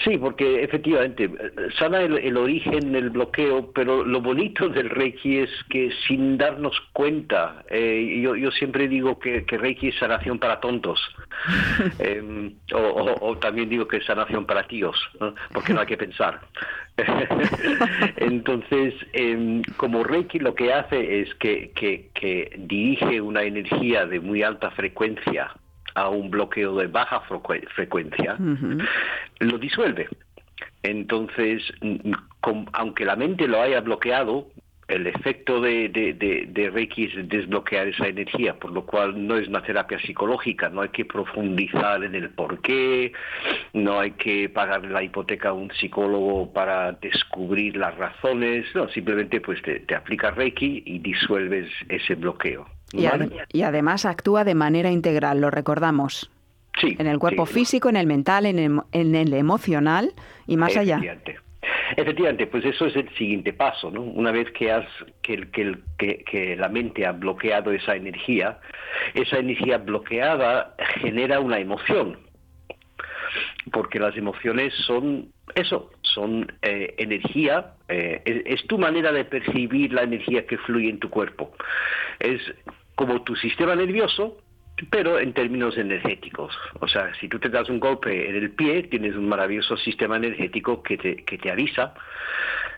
Sí, porque efectivamente sana el, origen del bloqueo, pero lo bonito del Reiki es que sin darnos cuenta, eh, yo, yo, siempre digo que, Reiki es sanación para tontos, em, o, también digo que es sanación para tíos, porque no hay que pensar. Entonces, em, como Reiki lo que hace es que, que dirige una energía de muy alta frecuencia a un bloqueo de baja frecuencia, lo disuelve. Entonces, aunque la mente lo haya bloqueado, el efecto de, de, Reiki es desbloquear esa energía, por lo cual no es una terapia psicológica, no hay que profundizar en el por qué, no hay que pagar la hipoteca a un psicólogo para descubrir las razones, no, simplemente pues te, te aplicas Reiki y disuelves ese bloqueo. Y, además actúa de manera integral, lo recordamos. Sí, en el cuerpo físico, en el mental, en el, en el emocional y más allá. Efectivamente, pues eso es el siguiente paso, ¿no? Una vez que, has, que, que, que, que, la mente ha bloqueado esa energía, esa energía bloqueada genera una emoción, porque las emociones son eso, son eh, energía, eh, es, tu manera de percibir la energía que fluye en tu cuerpo. Es como tu sistema nervioso, pero en términos energéticos. O sea, si tú te das un golpe en el pie, tienes un maravilloso sistema energético que te, que te avisa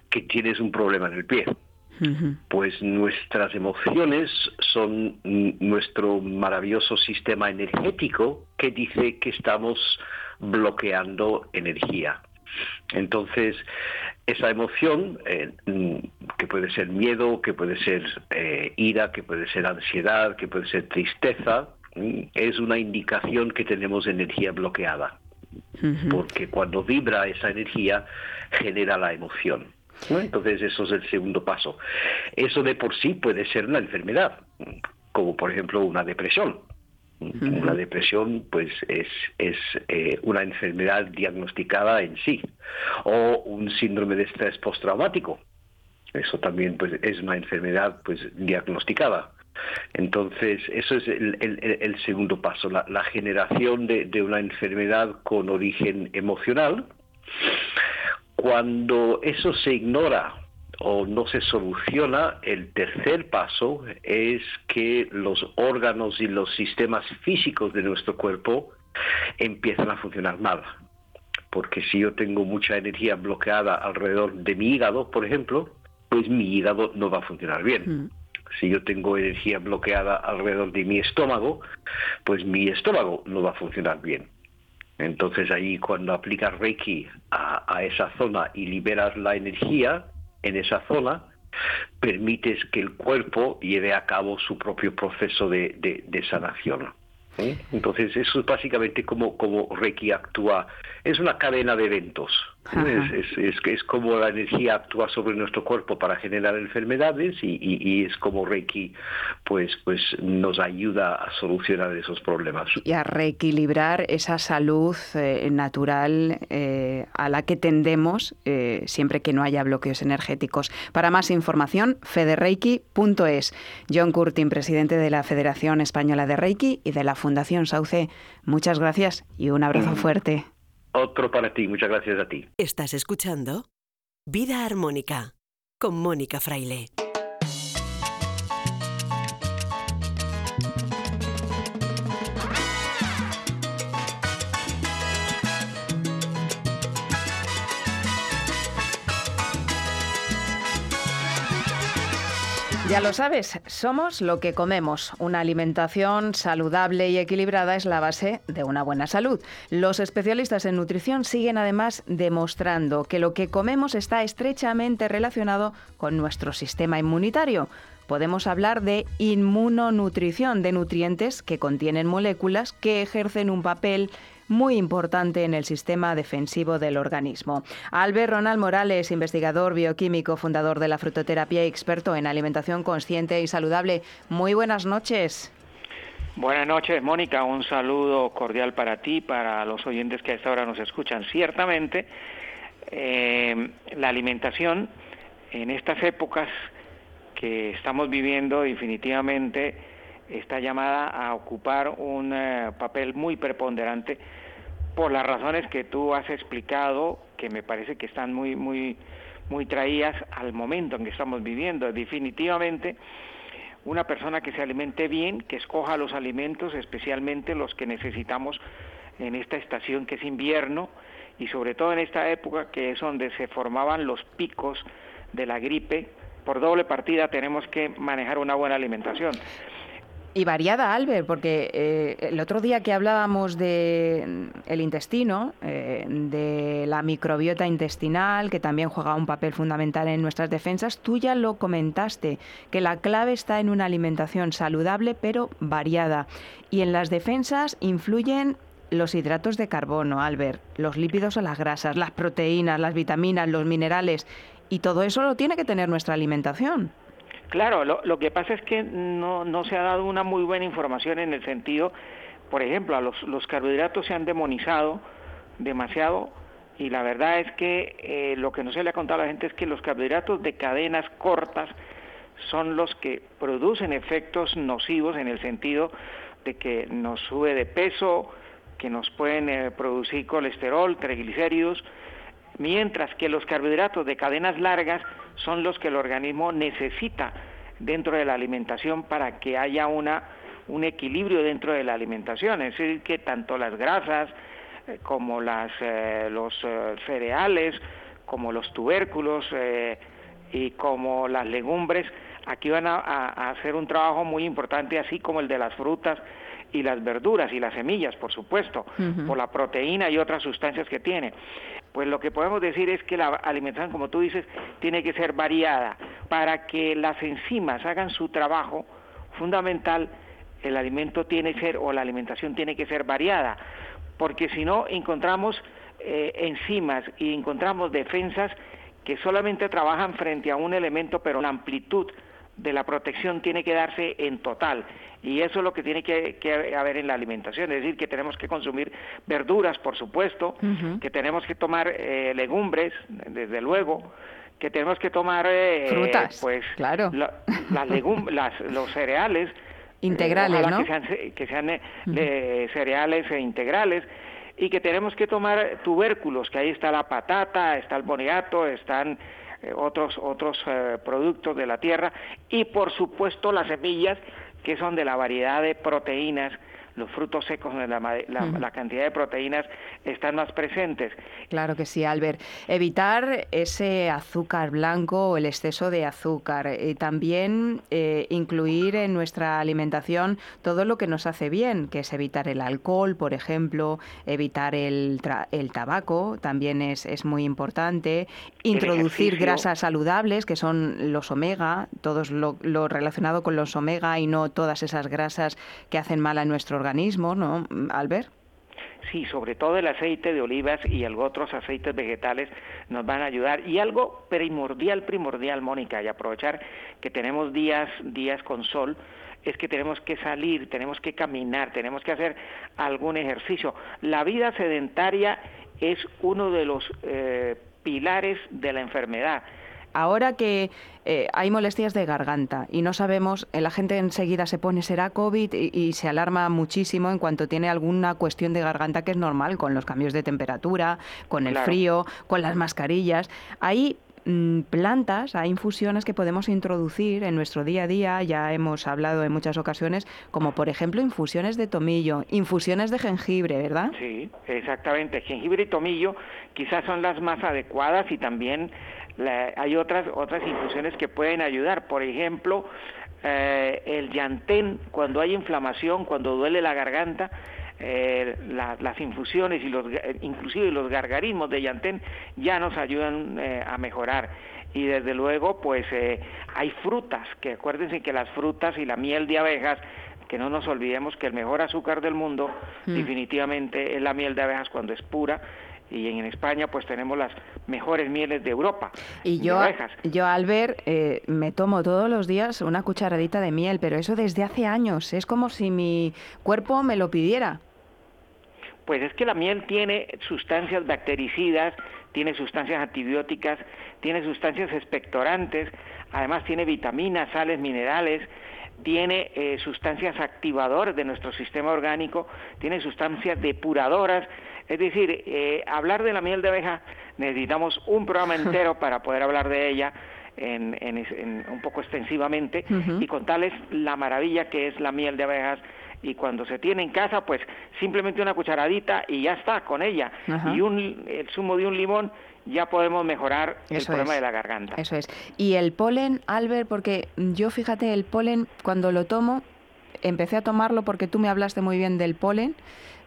que tienes un problema en el pie. Pues nuestras emociones son nuestro maravilloso sistema energético que dice que estamos bloqueando energía. Entonces, esa emoción, eh, mm, que puede ser miedo, que puede ser eh, ira, que puede ser ansiedad, que puede ser tristeza, mm, es una indicación que tenemos energía bloqueada. Porque cuando vibra esa energía, genera la emoción. Entonces, eso es el segundo paso. Eso de por sí puede ser una enfermedad, como por ejemplo una depresión. Una depresión pues es, es eh, una enfermedad diagnosticada en sí o un síndrome de estrés postraumático. Eso también pues es una enfermedad pues diagnosticada. Entonces, eso es el, segundo paso, la, generación de, una enfermedad con origen emocional Cuando eso se ignora o no se soluciona, el tercer paso es que los órganos y los sistemas físicos de nuestro cuerpo empiezan a funcionar mal. Porque si yo tengo mucha energía bloqueada alrededor de mi hígado, por ejemplo, pues mi hígado no va a funcionar bien. Mm. Si yo tengo energía bloqueada alrededor de mi estómago, pues mi estómago no va a funcionar bien. Entonces ahí cuando aplicas Reiki a, esa zona y liberas la energía en esa zona, permites que el cuerpo lleve a cabo su propio proceso de sanación. ¿eh? Entonces, eso es básicamente como, como Reiki actúa. Es una cadena de eventos. Es, es, es, como la energía actúa sobre nuestro cuerpo para generar enfermedades y, y, es como Reiki pues, pues nos ayuda a solucionar esos problemas. Y a reequilibrar esa salud eh, natural eh, a la que tendemos siempre que no haya bloqueos energéticos. Para más información, federeiki.es. John Curtin, presidente de la Federación Española de Reiki y de la Fundación Sauce. Muchas gracias y un abrazo mm. fuerte. Otro para ti, muchas gracias a ti. Estás escuchando Vida Armónica con Mónica Fraile. Ya lo sabes, somos lo que comemos. Una alimentación saludable y equilibrada es la base de una buena salud. Los especialistas en nutrición siguen además demostrando que lo que comemos está estrechamente relacionado con nuestro sistema inmunitario. Podemos hablar de inmunonutrición, de nutrientes que contienen moléculas que ejercen un papel muy importante en el sistema defensivo del organismo. Albert Ronald Morales, investigador bioquímico, fundador de la frutoterapia y experto en alimentación consciente y saludable. Muy buenas noches. Buenas noches, Mónica. Un saludo cordial para ti, para los oyentes que a esta hora nos escuchan. Ciertamente, eh, la alimentación en estas épocas que estamos viviendo definitivamente está llamada a ocupar un eh, papel muy preponderante por las razones que tú has explicado, que me parece que están muy, muy, muy traídas al momento en que estamos viviendo. Definitivamente, una persona que se alimente bien, que escoja los alimentos, especialmente los que necesitamos en esta estación que es invierno, y sobre todo en esta época que es donde se formaban los picos de la gripe, por doble partida tenemos que manejar una buena alimentación. Y variada, Albert, porque eh, el otro día que hablábamos de mm, el intestino, eh, de la microbiota intestinal, que también juega un papel fundamental en nuestras defensas, tú ya lo comentaste, que la clave está en una alimentación saludable pero variada. Y en las defensas influyen los hidratos de carbono, Albert, los lípidos o las grasas, las proteínas, las vitaminas, los minerales, y todo eso lo tiene que tener nuestra alimentación. Claro, lo, que pasa es que no, no se ha dado una muy buena información en el sentido, por ejemplo, a los, los carbohidratos se han demonizado demasiado y la verdad es que eh, lo que no se le ha contado a la gente es que los carbohidratos de cadenas cortas son los que producen efectos nocivos en el sentido de que nos sube de peso, que nos pueden eh, producir colesterol, triglicéridos, mientras que los carbohidratos de cadenas largas son los que el organismo necesita dentro de la alimentación para que haya una, un equilibrio dentro de la alimentación. Es decir, que tanto las grasas eh, como las, eh, los eh, cereales, como los tubérculos y como las legumbres, aquí van a, hacer un trabajo muy importante, así como el de las frutas y las verduras y las semillas, por supuesto, por la proteína y otras sustancias que tiene pues lo que podemos decir es que la alimentación, como tú dices, tiene que ser variada. Para que las enzimas hagan su trabajo fundamental, el alimento tiene que ser, o la alimentación tiene que ser variada, porque si no encontramos eh, enzimas y encontramos defensas que solamente trabajan frente a un elemento, pero la amplitud de la protección tiene que darse en total. Y eso es lo que tiene que, haber en la alimentación, es decir, que tenemos que consumir verduras, por supuesto, que tenemos que tomar eh, legumbres, desde luego, que tenemos que tomar eh, frutas, pues, claro. las, los cereales integrales, ¿no? Que sean, que sean cereales e integrales y que tenemos que tomar tubérculos, que ahí está la patata, está el boniato, están eh, otros, otros eh, productos de la tierra y por supuesto las semillas que son de la variedad de proteínas los frutos secos, la, la, cantidad de proteínas están más presentes. Claro que sí, Albert. Evitar ese azúcar blanco o el exceso de azúcar. Y eh, también eh, incluir en nuestra alimentación todo lo que nos hace bien, que es evitar el alcohol, por ejemplo, evitar el, el tabaco, también es, es muy importante. Introducir grasas saludables, que son los omega, todo lo, lo relacionado con los omega y no todas esas grasas que hacen mal a nuestro organismo, ¿no, Albert? Sí, sobre todo el aceite de olivas y algo otros aceites vegetales nos van a ayudar. Y algo primordial, primordial, Mónica, y aprovechar que tenemos días, días con sol, es que tenemos que salir, tenemos que caminar, tenemos que hacer algún ejercicio. La vida sedentaria es uno de los eh, pilares de la enfermedad ahora que eh, hay molestias de garganta y no sabemos, la gente enseguida se pone será COVID y, se alarma muchísimo en cuanto tiene alguna cuestión de garganta que es normal con los cambios de temperatura, con el frío, con las mascarillas. Hay mm, plantas, hay infusiones que podemos introducir en nuestro día a día, ya hemos hablado en muchas ocasiones, como por ejemplo infusiones de tomillo, infusiones de jengibre, ¿verdad? Sí, exactamente. Jengibre y tomillo quizás son las más adecuadas y también hay otras, otras infusiones que pueden ayudar. Por ejemplo, eh, el llantén, cuando hay inflamación, cuando duele la garganta, eh, las infusiones y los, inclusive los gargarismos de llantén ya nos ayudan eh, a mejorar. Y desde luego, pues hay frutas, que acuérdense que las frutas y la miel de abejas que no nos olvidemos que el mejor azúcar del mundo mm. definitivamente es la miel de abejas cuando es pura y en España pues tenemos las mejores mieles de Europa. Y yo, yo al ver, eh, me tomo todos los días una cucharadita de miel, pero eso desde hace años, es como si mi cuerpo me lo pidiera. Pues es que la miel tiene sustancias bactericidas, tiene sustancias antibióticas, tiene sustancias expectorantes, además tiene vitaminas, sales, minerales, tiene eh, sustancias activadoras de nuestro sistema orgánico, tiene sustancias depuradoras, es decir, eh, hablar de la miel de abeja necesitamos un programa entero para poder hablar de ella en, un poco extensivamente y contarles la maravilla que es la miel de abejas y cuando se tiene en casa, pues simplemente una cucharadita y ya está con ella. Y un, el zumo de un limón ya podemos mejorar el problema de la garganta. Eso es. Y el polen, Albert, porque yo fíjate, el polen cuando lo tomo, empecé a tomarlo porque tú me hablaste muy bien del polen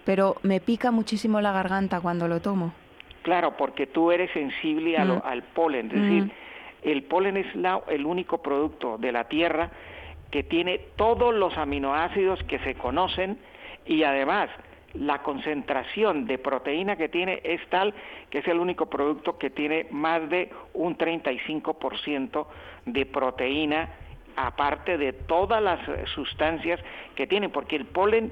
pero me pica muchísimo la garganta cuando lo tomo. Claro, porque tú eres sensible mm. al polen, es decir, mm. el polen es el único producto de la tierra que tiene todos los aminoácidos que se conocen y además la concentración de proteína que tiene es tal que es el único producto que tiene más de un 35% de proteína aparte de todas las sustancias que tiene, porque el polen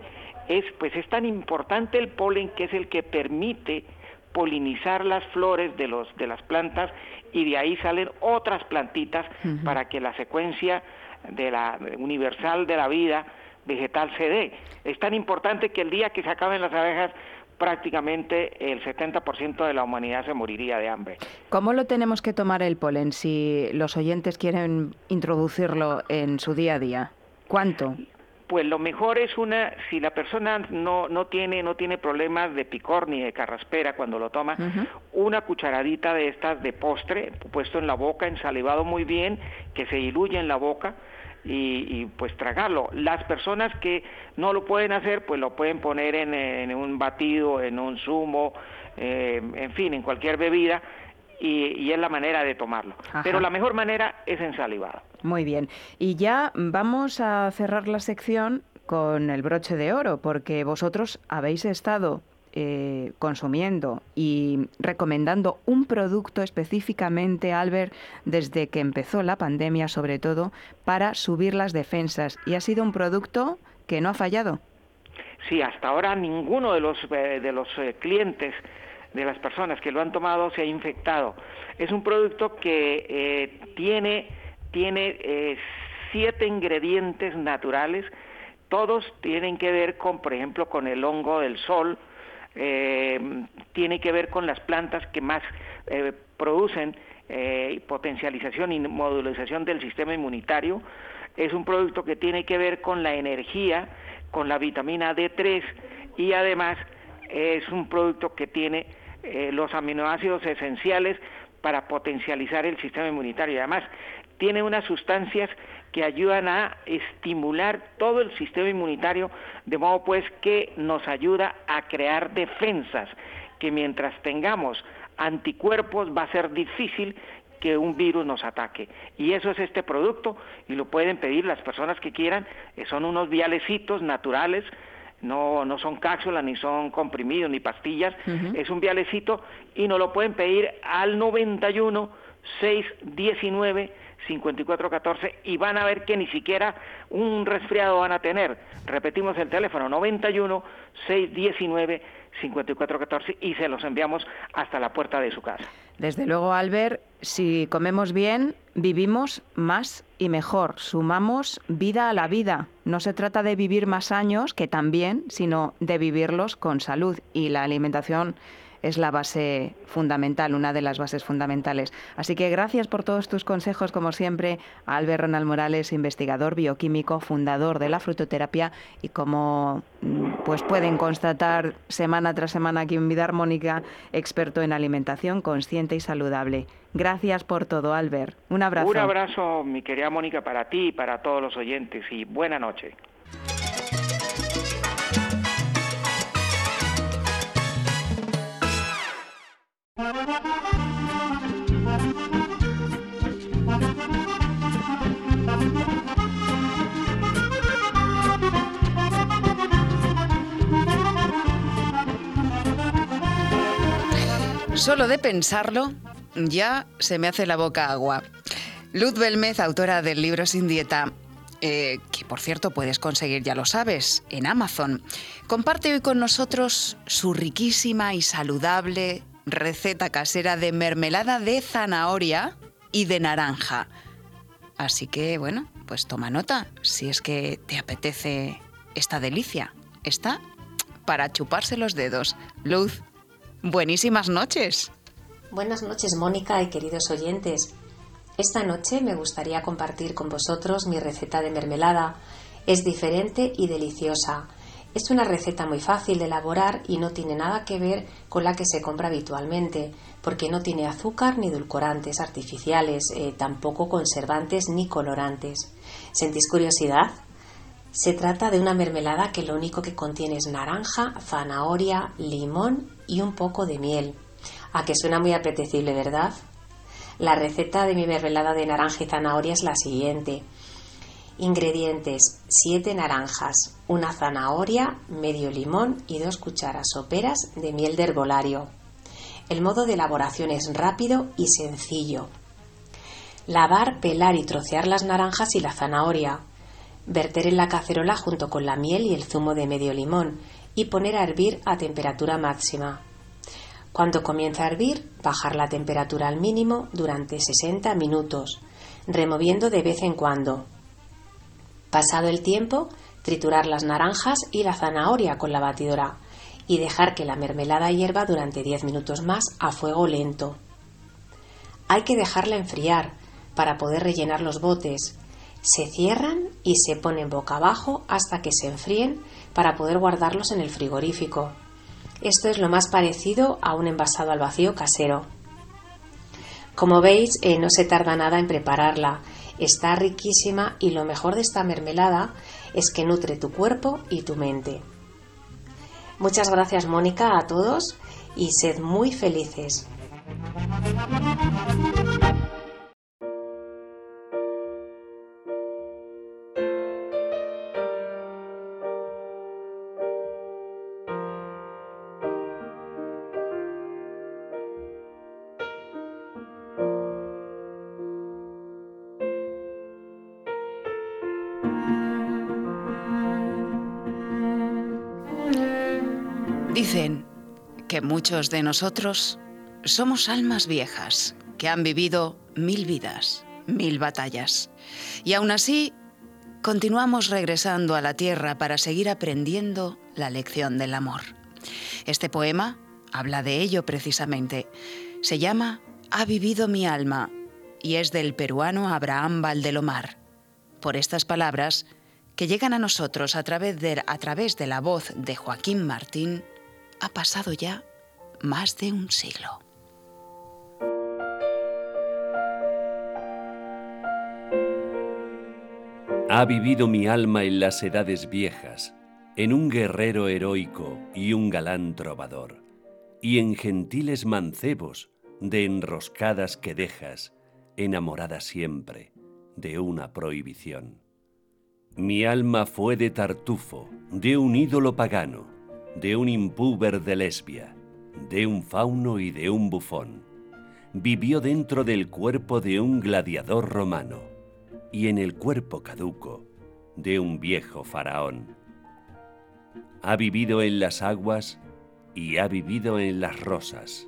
es pues es tan importante el polen que es el que permite polinizar las flores de los de las plantas y de ahí salen otras plantitas para que la secuencia de la universal de la vida vegetal se dé. Es tan importante que el día que se acaben las abejas prácticamente el 70% de la humanidad se moriría de hambre. ¿Cómo lo tenemos que tomar el polen si los oyentes quieren introducirlo en su día a día? ¿Cuánto? Pues lo mejor es una, si la persona no, no, tiene, no tiene problemas de picor ni de carraspera cuando lo toma, una cucharadita de estas de postre, puesto en la boca, ensalivado muy bien, que se diluye en la boca, y, pues tragarlo. Las personas que no lo pueden hacer, pues lo pueden poner en, un batido, en un zumo, eh, en fin, en cualquier bebida, y, es la manera de tomarlo. Pero la mejor manera es ensalivado. Muy bien. Y ya vamos a cerrar la sección con el broche de oro, porque vosotros habéis estado eh, consumiendo y recomendando un producto específicamente, Albert, desde que empezó la pandemia, sobre todo, para subir las defensas. Y ha sido un producto que no ha fallado. Sí, hasta ahora ninguno de los, eh, de los eh, clientes de las personas que lo han tomado se ha infectado. Es un producto que eh, tiene, tiene eh, siete ingredientes naturales, todos tienen que ver con, por ejemplo, con el hongo del sol, eh, tiene que ver con las plantas que más eh, producen potencialización y modularización del sistema inmunitario. Es un producto que tiene que ver con la energía, con la vitamina D3 y además es un producto que tiene eh, los aminoácidos esenciales para potencializar el sistema inmunitario. Además, tiene unas sustancias que ayudan a estimular todo el sistema inmunitario, de modo pues que nos ayuda a crear defensas, que mientras tengamos anticuerpos va a ser difícil que un virus nos ataque. Y eso es este producto y lo pueden pedir las personas que quieran. Eh, son unos vialecitos naturales, no, no son cápsulas, ni son comprimidos, ni pastillas. Es un vialecito y nos lo pueden pedir al 91 619 5414 y van a ver que ni siquiera un resfriado van a tener. Repetimos el teléfono 91 619 5414 y se los enviamos hasta la puerta de su casa. Desde luego, Albert, si comemos bien, vivimos más y mejor, sumamos vida a la vida. No se trata de vivir más años, que también, sino de vivirlos con salud y la alimentación es la base fundamental, una de las bases fundamentales. Así que gracias por todos tus consejos, como siempre, a Albert Ronald Morales, investigador bioquímico, fundador de la frutoterapia y como mm, pues pueden constatar semana tras semana aquí en Vida Armónica, experto en alimentación consciente y saludable. Gracias por todo, Albert. Un abrazo. Un abrazo, mi querida Mónica, para ti y para todos los oyentes y buena noche. Solo de pensarlo ya se me hace la boca agua. Luz Belmez, autora del libro Sin Dieta, eh, que por cierto puedes conseguir, ya lo sabes, en Amazon, comparte hoy con nosotros su riquísima y saludable receta casera de mermelada de zanahoria y de naranja. Así que bueno, pues toma nota si es que te apetece esta delicia. Está para chuparse los dedos. Luz, buenísimas noches. Buenas noches, Mónica y queridos oyentes. Esta noche me gustaría compartir con vosotros mi receta de mermelada. Es diferente y deliciosa. Es una receta muy fácil de elaborar y no tiene nada que ver con la que se compra habitualmente, porque no tiene azúcar ni edulcorantes artificiales, eh, tampoco conservantes ni colorantes. ¿Sentís curiosidad? Se trata de una mermelada que lo único que contiene es naranja, zanahoria, limón y un poco de miel. A que suena muy apetecible, ¿verdad? La receta de mi mermelada de naranja y zanahoria es la siguiente. Ingredientes: 7 naranjas, una zanahoria, medio limón y dos cucharas soperas de miel de herbolario. El modo de elaboración es rápido y sencillo. Lavar, pelar y trocear las naranjas y la zanahoria. Verter en la cacerola junto con la miel y el zumo de medio limón y poner a hervir a temperatura máxima. Cuando comienza a hervir, bajar la temperatura al mínimo durante 60 minutos, removiendo de vez en cuando, Pasado el tiempo, triturar las naranjas y la zanahoria con la batidora y dejar que la mermelada hierva durante 10 minutos más a fuego lento. Hay que dejarla enfriar para poder rellenar los botes. Se cierran y se ponen boca abajo hasta que se enfríen para poder guardarlos en el frigorífico. Esto es lo más parecido a un envasado al vacío casero. Como veis, eh, no se tarda nada en prepararla Está riquísima y lo mejor de esta mermelada es que nutre tu cuerpo y tu mente. Muchas gracias Mónica a todos y sed muy felices. De nosotros somos almas viejas que han vivido mil vidas, mil batallas. Y aún así, continuamos regresando a la tierra para seguir aprendiendo la lección del amor. Este poema habla de ello precisamente. Se llama Ha vivido mi alma y es del peruano Abraham Valdelomar. Por estas palabras, que llegan a nosotros a través, de, a través de la voz de Joaquín Martín, ha pasado ya más de un siglo. Ha vivido mi alma en las edades viejas, en un guerrero heroico y un galán trovador, y en gentiles mancebos de enroscadas que dejas, enamorada siempre de una prohibición. Mi alma fue de Tartufo, de un ídolo pagano, de un impúber de lesbia, de un fauno y de un bufón. Vivió dentro del cuerpo de un gladiador romano y en el cuerpo caduco de un viejo faraón ha vivido en las aguas y ha vivido en las rosas,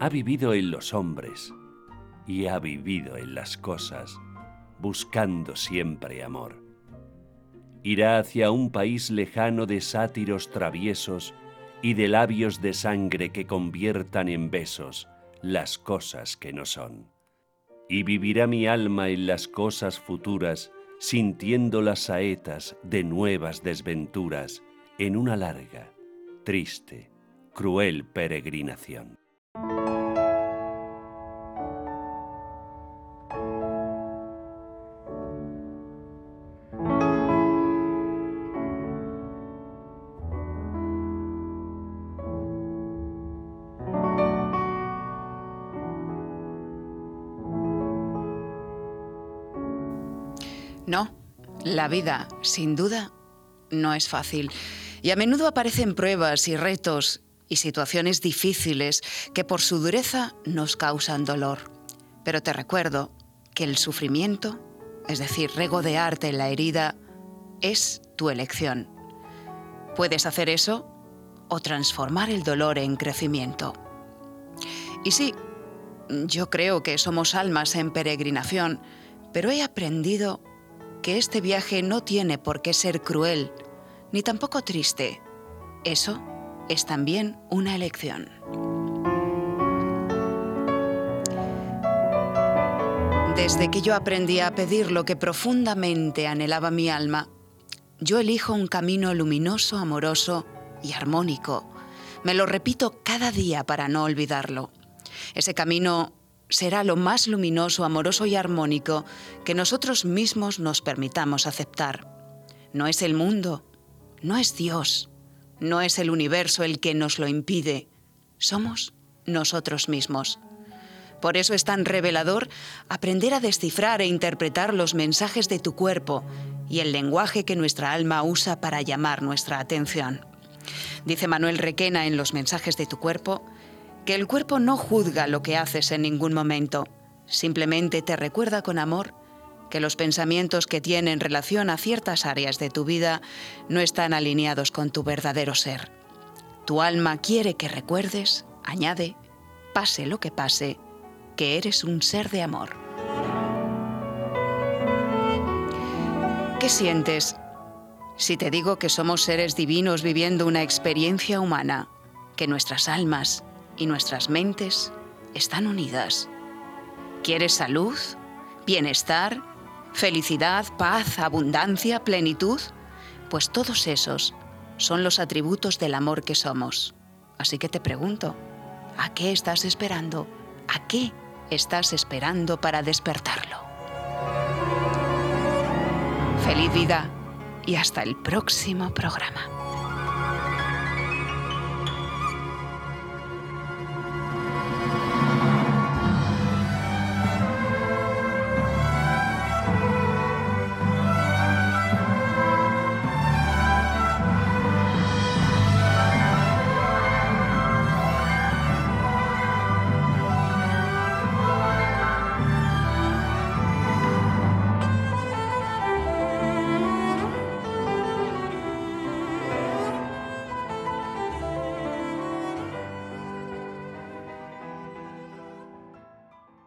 ha vivido en los hombres y ha vivido en las cosas, buscando siempre amor. Irá hacia un país lejano de sátiros traviesos y de labios de sangre que conviertan en besos las cosas que no son. Y vivirá mi alma en las cosas futuras, sintiendo las saetas de nuevas desventuras, en una larga, triste, cruel peregrinación. La vida, sin duda, no es fácil. Y a menudo aparecen pruebas y retos y situaciones difíciles que por su dureza nos causan dolor. Pero te recuerdo que el sufrimiento, es decir, regodearte en la herida, es tu elección. Puedes hacer eso o transformar el dolor en crecimiento. Y sí, yo creo que somos almas en peregrinación, pero he aprendido que este viaje no tiene por qué ser cruel ni tampoco triste. Eso es también una elección. Desde que yo aprendí a pedir lo que profundamente anhelaba mi alma, yo elijo un camino luminoso, amoroso y armónico. Me lo repito cada día para no olvidarlo. Ese camino será lo más luminoso, amoroso y armónico que nosotros mismos nos permitamos aceptar. No es el mundo, no es Dios, no es el universo el que nos lo impide, somos nosotros mismos. Por eso es tan revelador aprender a descifrar e interpretar los mensajes de tu cuerpo y el lenguaje que nuestra alma usa para llamar nuestra atención. Dice Manuel Requena en Los mensajes de tu cuerpo que el cuerpo no juzga lo que haces en ningún momento, simplemente te recuerda con amor que los pensamientos que tienen relación a ciertas áreas de tu vida no están alineados con tu verdadero ser. Tu alma quiere que recuerdes, añade, pase lo que pase, que eres un ser de amor. ¿Qué sientes si te digo que somos seres divinos viviendo una experiencia humana, que nuestras almas y nuestras mentes están unidas? ¿Quieres salud, bienestar, felicidad, paz, abundancia, plenitud, pues todos esos son los atributos del amor que somos. Así que te pregunto, ¿a qué estás esperando? ¿A qué estás esperando para despertarlo? Feliz vida y hasta el próximo programa.